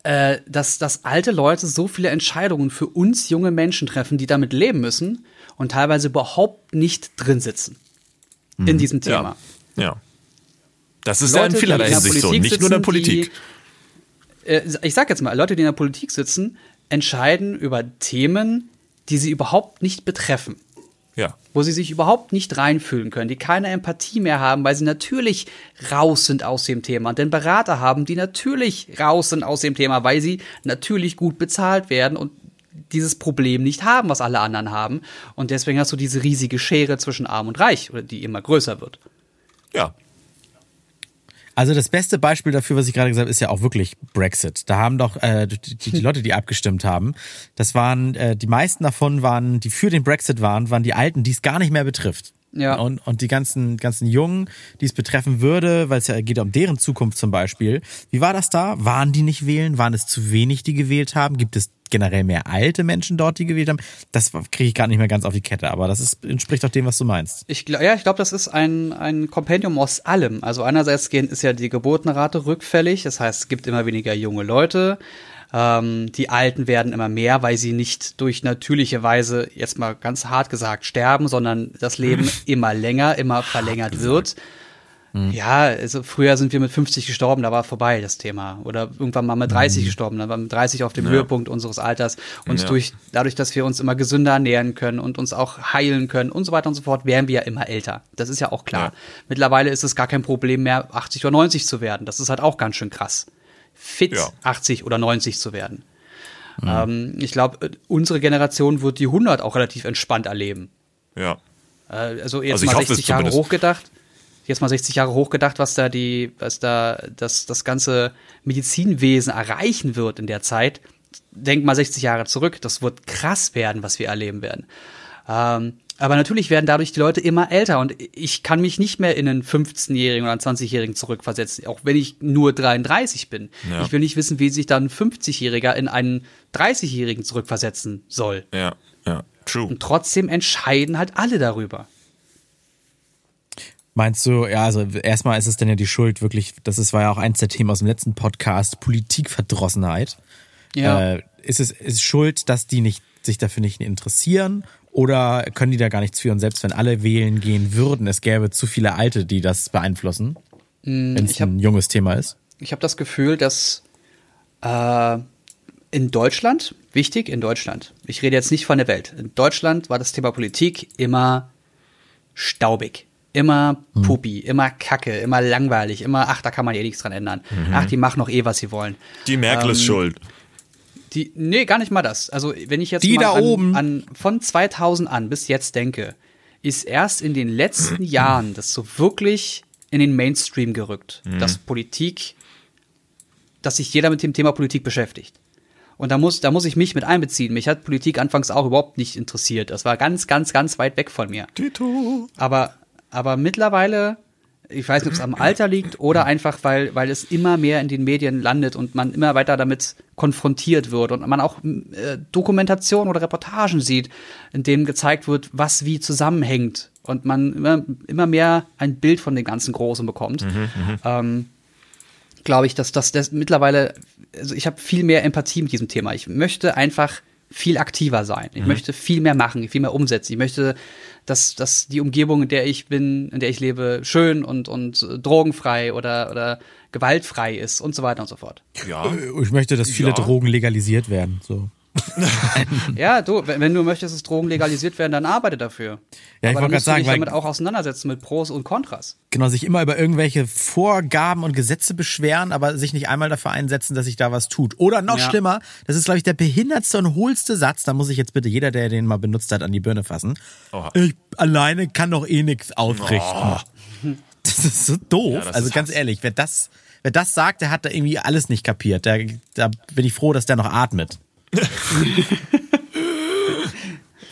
Äh, dass, dass alte Leute so viele Entscheidungen für uns junge Menschen treffen, die damit leben müssen und teilweise überhaupt nicht drin sitzen in diesem Thema. Ja. ja. Das ist ja in Leute, vielerlei in der Hinsicht so, nicht nur in der sitzen, Politik. Die, äh, ich sag jetzt mal, Leute, die in der Politik sitzen, entscheiden über Themen, die sie überhaupt nicht betreffen Ja. wo sie sich überhaupt nicht reinfühlen können, die keine Empathie mehr haben, weil sie natürlich raus sind aus dem Thema und den Berater haben, die natürlich raus sind aus dem Thema, weil sie natürlich gut bezahlt werden und dieses Problem nicht haben, was alle anderen haben. Und deswegen hast du diese riesige Schere zwischen Arm und Reich, oder die immer größer wird. Ja. Also das beste Beispiel dafür, was ich gerade gesagt habe, ist ja auch wirklich Brexit. Da haben doch äh, die, die Leute, die abgestimmt haben, das waren äh, die meisten davon waren, die für den Brexit waren, waren die Alten, die es gar nicht mehr betrifft. Ja. Und, und die ganzen, ganzen Jungen, die es betreffen würde, weil es ja geht um deren Zukunft zum Beispiel. Wie war das da? Waren die nicht wählen? Waren es zu wenig, die gewählt haben? Gibt es generell mehr alte Menschen dort, die gewählt haben? Das kriege ich gar nicht mehr ganz auf die Kette, aber das ist, entspricht auch dem, was du meinst. Ich, gl- ja, ich glaube, das ist ein, ein Kompendium aus allem. Also einerseits gehen, ist ja die Geburtenrate rückfällig, das heißt, es gibt immer weniger junge Leute. Ähm, die Alten werden immer mehr, weil sie nicht durch natürliche Weise, jetzt mal ganz hart gesagt, sterben, sondern das Leben immer länger, immer verlängert wird. Ja, also früher sind wir mit 50 gestorben, da war vorbei das Thema. Oder irgendwann mal mit 30 gestorben, dann waren wir mit 30 auf dem Höhepunkt unseres Alters. Und Ja. durch, dadurch, dass wir uns immer gesünder ernähren können und uns auch heilen können und so weiter und so fort, werden wir ja immer älter. Das ist ja auch klar. Ja. Mittlerweile ist es gar kein Problem mehr, 80 oder 90 zu werden. Das ist halt auch ganz schön krass. Fit Ja. 80 oder 90 zu werden. Ähm, ich glaube, unsere Generation wird die 100 auch relativ entspannt erleben. Ja. Äh, also jetzt Also mal hoffe es 60 Jahre hochgedacht. Jetzt mal 60 Jahre hochgedacht, was da die, was da das, das ganze Medizinwesen erreichen wird in der Zeit. Denk mal 60 Jahre zurück. Das wird krass werden, was wir erleben werden. Ähm, aber natürlich werden dadurch die Leute immer älter und ich kann mich nicht mehr in einen 15-Jährigen oder einen 20-Jährigen zurückversetzen, auch wenn ich nur 33 bin. Ja. Ich will nicht wissen, wie sich dann ein 50-Jähriger in einen 30-Jährigen zurückversetzen soll. Ja. Ja. True. Und trotzdem entscheiden halt alle darüber. Meinst du, ja, also erstmal ist es dann ja die Schuld wirklich, das ist, war ja auch eins der Themen aus dem letzten Podcast, Politikverdrossenheit. Ja. Äh, ist es ist Schuld, dass die nicht sich dafür nicht interessieren oder können die da gar nichts für und selbst wenn alle wählen gehen würden, es gäbe zu viele Alte, die das beeinflussen, wenn es Mm, ich hab- ein junges Thema ist? ich habe das Gefühl, dass äh, in Deutschland, wichtig in Deutschland, ich rede jetzt nicht von der Welt, in Deutschland war das Thema Politik immer staubig, immer pupi, immer kacke, immer langweilig, immer, ach, da kann man eh nichts dran ändern. Ach, die machen noch eh, was sie wollen. Die Merkel ist Ähm, schuld. Die, nee, gar nicht mal das. Also, wenn ich jetzt Die mal da an, oben. an von 2000 an bis jetzt denke, ist erst in den letzten Jahren das so wirklich in den Mainstream gerückt, dass Politik, dass sich jeder mit dem Thema Politik beschäftigt. Und da muss, da muss ich mich mit einbeziehen. Mich hat Politik anfangs auch überhaupt nicht interessiert. Das war ganz, ganz, ganz weit weg von mir. Tito. Aber, aber mittlerweile, ich weiß nicht, ob es am Alter liegt oder einfach, weil, weil es immer mehr in den Medien landet und man immer weiter damit konfrontiert wird und man auch äh, Dokumentation oder Reportagen sieht, in denen gezeigt wird, was wie zusammenhängt und man immer, immer mehr ein Bild von den ganzen Großen bekommt. ähm, glaube ich, dass das, das mittlerweile, also ich habe viel mehr Empathie mit diesem Thema. Ich möchte einfach viel aktiver sein. Ich möchte viel mehr machen, viel mehr umsetzen. Ich möchte, dass, dass die Umgebung, in der ich bin, in der ich lebe, schön und, und äh, drogenfrei oder, oder gewaltfrei ist und so weiter und so fort. Ja. Ich möchte, dass viele Ja. Drogen legalisiert werden. So. Ja, du, wenn, wenn du möchtest, dass Drogen legalisiert werden, dann arbeite dafür. Ja, ich wollte gerade sagen, dich weil damit auch auseinandersetzen mit Pros und Kontras. genau sich immer über irgendwelche Vorgaben und Gesetze beschweren, aber sich nicht einmal dafür einsetzen, dass sich da was tut. Oder noch Ja. schlimmer, das ist glaube ich der behindertste und hohlste Satz. Da muss ich jetzt bitte jeder, der den mal benutzt hat, an die Birne fassen. Oha. Ich alleine kann doch eh nichts ausrichten. Das ist so doof. Ja, also ganz Hass. ehrlich, wer das, wer das sagt, der hat da irgendwie alles nicht kapiert. Der, da bin ich froh, dass der noch atmet.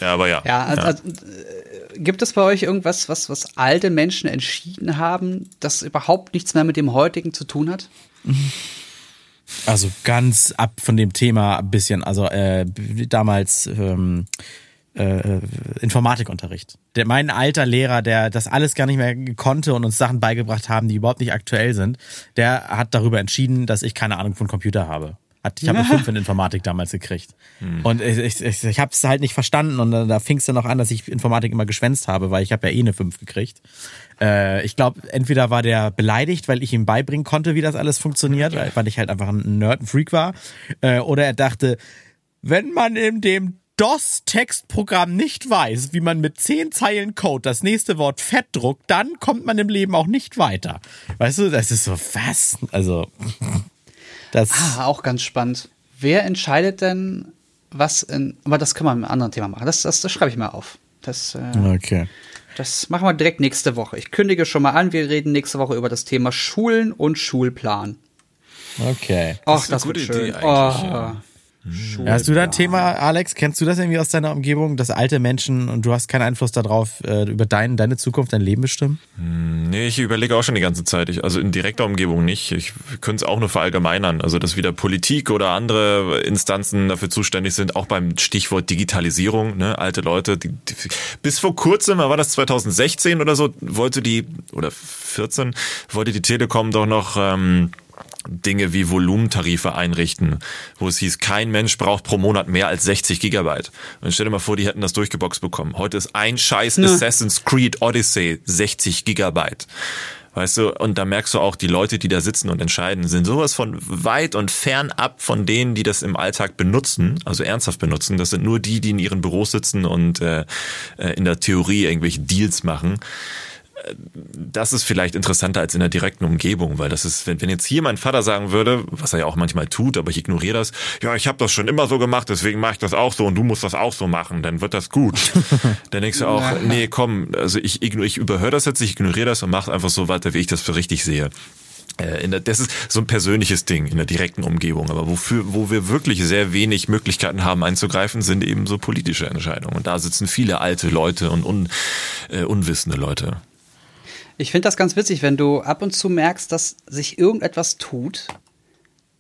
Ja, aber ja. Ja, also, Also, äh, gibt es bei euch irgendwas, was, was alte Menschen entschieden haben, das überhaupt nichts mehr mit dem heutigen zu tun hat? Also ganz ab von dem Thema ein bisschen. Also äh, damals ähm, äh, Informatikunterricht. Der, mein alter Lehrer, der das alles gar nicht mehr konnte und uns Sachen beigebracht haben, die überhaupt nicht aktuell sind, der hat darüber entschieden, dass ich keine Ahnung von Computer habe. Hat, ich habe eine 5 in Informatik damals gekriegt. Und ich, ich, ich, ich habe es halt nicht verstanden und da, da fing es dann noch an, dass ich Informatik immer geschwänzt habe, weil ich habe ja eh eine 5 gekriegt. Äh, ich glaube, entweder war der beleidigt, weil ich ihm beibringen konnte, wie das alles funktioniert, weil, weil ich halt einfach ein Nerd, ein Freak war. Äh, oder er dachte, wenn man in dem DOS-Textprogramm nicht weiß, wie man mit zehn Zeilen Code das nächste Wort fett druckt, dann kommt man im Leben auch nicht weiter. Weißt du, das ist so was. Also, das. Ah, auch ganz spannend. Wer entscheidet denn, was in. Aber das können wir mit einem anderen Thema machen. Das, das, das schreibe ich mal auf. Das, äh, Okay. das machen wir direkt nächste Woche. Ich kündige schon mal an, wir reden nächste Woche über das Thema Schulen und Schulplan. Okay. Ach, ist das, eine wird gute schön. Idee oh, eigentlich, ja. Ja, hast du da ein Thema, Alex? Kennst du das irgendwie aus deiner Umgebung, dass alte Menschen und du hast keinen Einfluss darauf, äh, über dein, deine Zukunft, dein Leben bestimmen? Nee, ich überlege auch schon die ganze Zeit. Ich, also in direkter Umgebung nicht. Ich könnte es auch nur verallgemeinern. Also, dass wieder Politik oder andere Instanzen dafür zuständig sind, auch beim Stichwort Digitalisierung. Ne? Alte Leute, die, die, bis vor kurzem, war das 2016 oder so, wollte die, oder 14, wollte die Telekom doch noch... Ähm, Dinge wie Volumentarife einrichten, wo es hieß, kein Mensch braucht pro Monat mehr als 60 Gigabyte. Und stell dir mal vor, die hätten das durchgeboxt bekommen. Heute ist ein scheiß Assassin's Creed Odyssey 60 Gigabyte. Weißt du, und da merkst du auch, die Leute, die da sitzen und entscheiden, sind sowas von weit und fern ab von denen, die das im Alltag benutzen, also ernsthaft benutzen. Das sind nur die, die in ihren Büros sitzen und äh, äh, in der Theorie irgendwelche Deals machen das ist vielleicht interessanter als in der direkten Umgebung, weil das ist, wenn, wenn jetzt hier mein Vater sagen würde, was er ja auch manchmal tut, aber ich ignoriere das, ja, ich habe das schon immer so gemacht, deswegen mache ich das auch so und du musst das auch so machen, dann wird das gut. dann denkst du auch, nee, komm, also ich, ich überhöre das jetzt, ich ignoriere das und mache einfach so weiter, wie ich das für richtig sehe. Äh, der, das ist so ein persönliches Ding in der direkten Umgebung. Aber wofür, wo wir wirklich sehr wenig Möglichkeiten haben einzugreifen, sind eben so politische Entscheidungen. Und da sitzen viele alte Leute und un, äh, unwissende Leute. Ich finde das ganz witzig, wenn du ab und zu merkst, dass sich irgendetwas tut,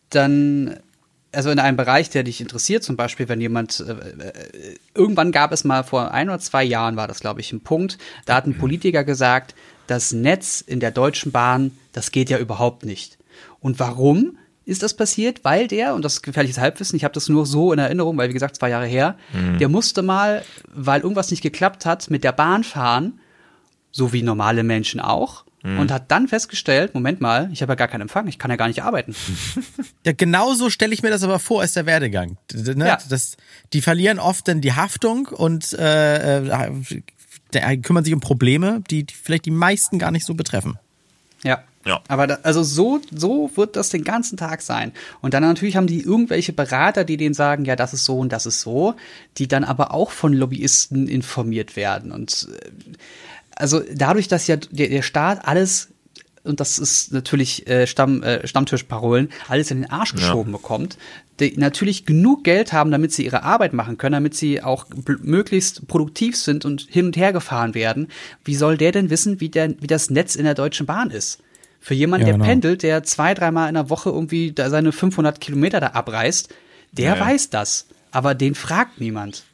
dann, also in einem Bereich, der dich interessiert, zum Beispiel, wenn jemand, äh, äh, irgendwann gab es mal vor ein oder zwei Jahren, war das, glaube ich, ein Punkt, da hat ein Politiker gesagt, das Netz in der Deutschen Bahn, das geht ja überhaupt nicht. Und warum? Ist das passiert, weil der, und das ist gefährliches Halbwissen, ich habe das nur so in Erinnerung, weil wie gesagt, zwei Jahre her, der musste mal, weil irgendwas nicht geklappt hat, mit der Bahn fahren, so wie normale Menschen auch. Und hat dann festgestellt, Moment mal, ich habe ja gar keinen Empfang, ich kann ja gar nicht arbeiten. Ja, genau so stelle ich mir das aber vor, ist der Werdegang. Ne? Ja. Das, die verlieren oft dann die Haftung und äh, äh, der- kümmern sich um Probleme, die, die vielleicht die meisten gar nicht so betreffen. Ja. Ja. Aber da, also so, so wird das den ganzen Tag sein. Und dann natürlich haben die irgendwelche Berater, die denen sagen, ja, das ist so und das ist so, die dann aber auch von Lobbyisten informiert werden. Und äh, also dadurch, dass ja der, der Staat alles und das ist natürlich äh, Stamm, äh, Stammtischparolen, alles in den Arsch geschoben ja. bekommt, die natürlich genug Geld haben, damit sie ihre Arbeit machen können, damit sie auch möglichst produktiv sind und hin und her gefahren werden, wie soll der denn wissen, wie, der, wie das Netz in der Deutschen Bahn ist? Für jemanden, ja, genau. der pendelt, der zwei, dreimal in der Woche irgendwie da seine 500 Kilometer da abreißt, der ja, weiß das. Aber den fragt niemand.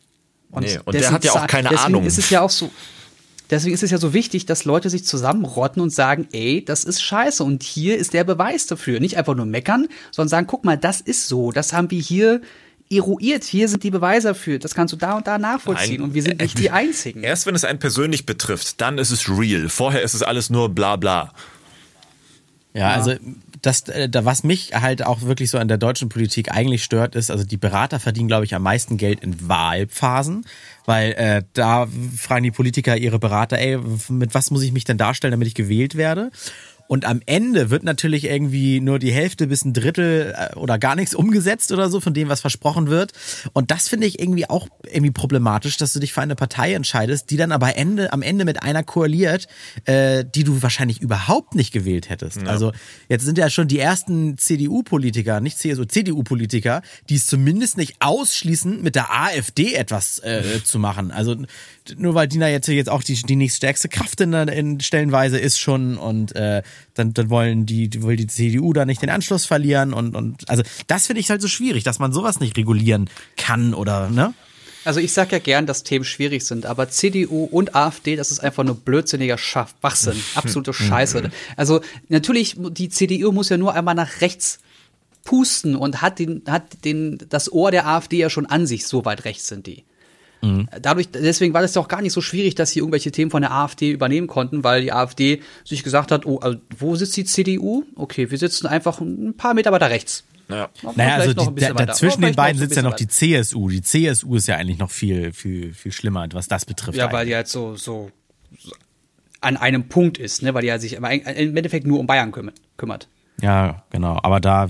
Und, nee, und der hat ja auch keine deswegen Ahnung. Ist es ja auch so, deswegen ist es ja so wichtig, dass Leute sich zusammenrotten und sagen, ey, das ist scheiße und hier ist der Beweis dafür. Nicht einfach nur meckern, sondern sagen, guck mal, das ist so, das haben wir hier eruiert. Hier sind die Beweise dafür. Das kannst du da und da nachvollziehen. Nein. Und wir sind nicht die Einzigen. Erst wenn es einen persönlich betrifft, dann ist es real. Vorher ist es alles nur bla bla. Ja, also das, äh, da, was mich halt auch wirklich so an der deutschen Politik eigentlich stört, ist, also die Berater verdienen, glaube ich, am meisten Geld in Wahlphasen, weil äh, da fragen die Politiker ihre Berater, ey, mit was muss ich mich denn darstellen, damit ich gewählt werde? Und am Ende wird natürlich irgendwie nur die Hälfte bis ein Drittel äh, oder gar nichts umgesetzt oder so von dem, was versprochen wird. Und das finde ich irgendwie auch irgendwie problematisch, dass du dich für eine Partei entscheidest, die dann aber Ende, am Ende mit einer koaliert, äh, die du wahrscheinlich überhaupt nicht gewählt hättest. Ja. Also jetzt sind ja schon die ersten CDU-Politiker, nicht CSU, CDU-Politiker, die es zumindest nicht ausschließen, mit der AfD etwas äh, zu machen. Also nur weil Dina jetzt jetzt auch die, die nächststärkste Kraft in, in Stellenweise ist schon und äh, dann, dann wollen die, will die CDU da nicht den Anschluss verlieren und, und also das finde ich halt so schwierig, dass man sowas nicht regulieren kann oder, ne? Also ich sag ja gern, dass Themen schwierig sind, aber CDU und AfD, das ist einfach nur blödsinniger Schwachsinn, absolute Scheiße. Also natürlich, die CDU muss ja nur einmal nach rechts pusten und hat den, hat den, das Ohr der AfD ja schon an sich, so weit rechts sind die. Mhm. Dadurch, deswegen war das doch gar nicht so schwierig, dass sie irgendwelche Themen von der AfD übernehmen konnten, weil die AfD sich gesagt hat, oh, also, wo sitzt die CDU? Okay, wir sitzen einfach ein paar Meter weiter rechts. Ja. Naja, also die, da, dazwischen den beiden sitzt ja noch die CSU. Die CSU ist ja eigentlich noch viel, viel, viel schlimmer, was das betrifft. Ja, eigentlich. weil die halt so, so, so an einem Punkt ist, ne, weil die ja sich im Endeffekt nur um Bayern kümmert. Ja, genau. Aber da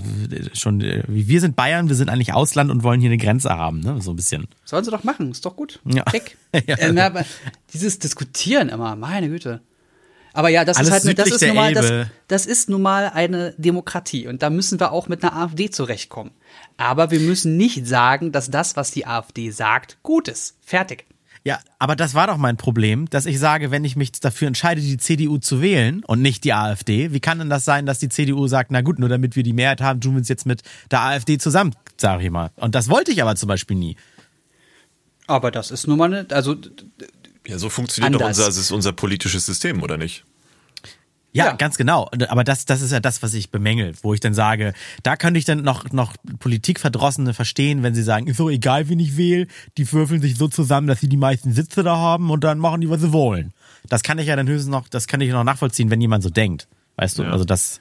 schon, wir sind Bayern, wir sind eigentlich Ausland und wollen hier eine Grenze haben, ne? So ein bisschen. Sollen sie doch machen, ist doch gut. Ja. Check. ja. Äh, aber dieses Diskutieren immer, meine Güte. Aber ja, das Alles ist halt, das ist nun mal, das, das ist nun mal eine Demokratie und da müssen wir auch mit einer AfD zurechtkommen. Aber wir müssen nicht sagen, dass das, was die AfD sagt, gut ist. Fertig. Ja, aber das war doch mein Problem, dass ich sage, wenn ich mich dafür entscheide, die CDU zu wählen und nicht die AfD, wie kann denn das sein, dass die CDU sagt, na gut, nur damit wir die Mehrheit haben, tun wir uns jetzt mit der AfD zusammen, sage ich mal. Und das wollte ich aber zum Beispiel nie. Aber das ist nun mal, eine, also ja, so funktioniert doch unser, unser politisches System, oder nicht? Ja, ja, ganz genau. Aber das, das ist ja das, was ich bemängel, wo ich dann sage, da könnte ich dann noch, noch Politikverdrossene verstehen, wenn sie sagen, ist so egal, wen ich wähle, die würfeln sich so zusammen, dass sie die meisten Sitze da haben und dann machen die, was sie wollen. Das kann ich ja dann höchstens noch, das kann ich noch nachvollziehen, wenn jemand so denkt. Weißt du, ja. also das,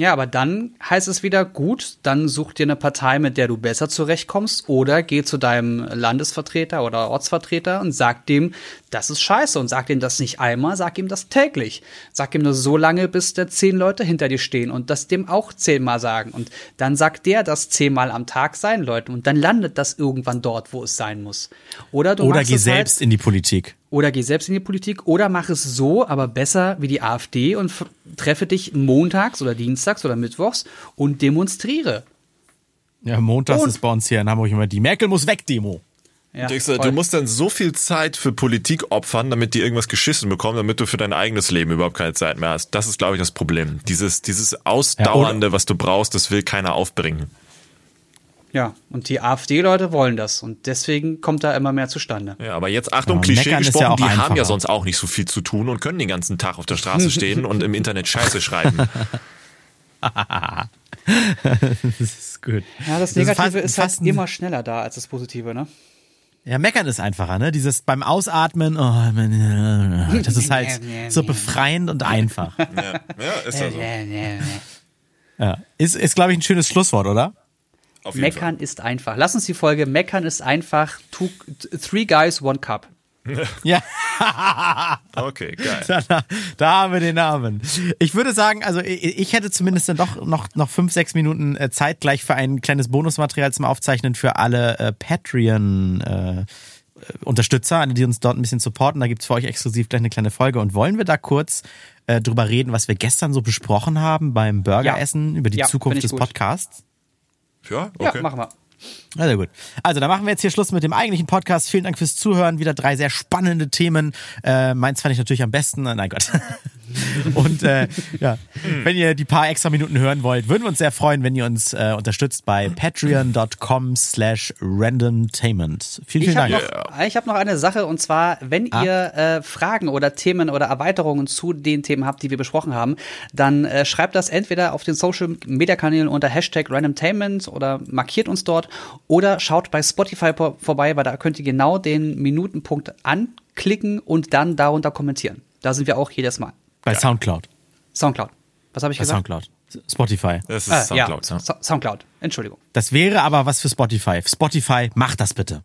ja, aber dann heißt es wieder gut, dann such dir eine Partei, mit der du besser zurechtkommst oder geh zu deinem Landesvertreter oder Ortsvertreter und sag dem, das ist scheiße und sag ihm das nicht einmal, sag ihm das täglich. Sag ihm nur so lange, bis da zehn Leute hinter dir stehen und das dem auch zehnmal sagen und dann sagt der das zehnmal am Tag seinen Leuten und dann landet das irgendwann dort, wo es sein muss. Oder du oder geh halt selbst halt in die Politik. Oder geh selbst in die Politik oder mach es so, aber besser wie die AfD und treffe dich montags oder dienstags oder mittwochs und demonstriere. Ja, montags und ist bei uns hier in Hamburg immer die Merkel muss weg Demo. Ja, du, du musst dann so viel Zeit für Politik opfern, damit die irgendwas geschissen bekommen, damit du für dein eigenes Leben überhaupt keine Zeit mehr hast. Das ist, glaube ich, das Problem. Dieses, dieses Ausdauernde, ja, was du brauchst, das will keiner aufbringen. Ja, und die AfD-Leute wollen das und deswegen kommt da immer mehr zustande. Ja, aber jetzt Achtung, ja, Klischee gesprochen, ja die einfacher. haben ja sonst auch nicht so viel zu tun und können den ganzen Tag auf der Straße stehen und im Internet Scheiße schreiben. das ist gut. Ja, das Negative das ist, fast, ist halt immer schneller da als das Positive, ne? Ja, meckern ist einfacher, ne? Dieses beim Ausatmen, oh, das ist halt so befreiend und einfach. Ja, ja ist ja so. Ja, ist, ist glaube ich, ein schönes Schlusswort, oder? Meckern Fall. ist einfach. Lass uns die Folge Meckern ist einfach. Two, three Guys, One Cup. ja. okay, geil. Da, da, haben wir den Namen. Ich würde sagen, also ich, hätte zumindest dann doch noch, noch fünf, sechs Minuten äh, Zeit gleich für ein kleines Bonusmaterial zum Aufzeichnen für alle äh, Patreon. Äh, Unterstützer, alle, die uns dort ein bisschen supporten. Da gibt's für euch exklusiv gleich eine kleine Folge. Und wollen wir da kurz äh, drüber reden, was wir gestern so besprochen haben beim Burgeressen über die Ja, Zukunft des gut. Podcasts? Ja, Ja, okay. machen wir. Na sehr gut. Also, dann machen wir jetzt hier Schluss mit dem eigentlichen Podcast. Vielen Dank fürs Zuhören. Wieder drei sehr spannende Themen. Äh, meins fand ich natürlich am besten. Nein Gott. Und äh, ja, wenn ihr die paar extra Minuten hören wollt, würden wir uns sehr freuen, wenn ihr uns äh, unterstützt bei patreon.com slash randomtainment. Vielen, Ich vielen habe Dank. noch, ich hab noch eine Sache und zwar, wenn Ah. ihr äh, Fragen oder Themen oder Erweiterungen zu den Themen habt, die wir besprochen haben, dann äh, schreibt das entweder auf den Social Media Kanälen unter Hashtag Randomtainment oder markiert uns dort oder schaut bei Spotify vor- vorbei, weil da könnt ihr genau den Minutenpunkt anklicken und dann darunter kommentieren. Da sind wir auch jedes Mal. Bei Soundcloud. Soundcloud. Was habe ich Bei gesagt? Soundcloud. Spotify. Das ist Ah, Soundcloud. ja, Ja. So- Soundcloud. Entschuldigung. Das wäre aber was für Spotify. Spotify, macht das bitte.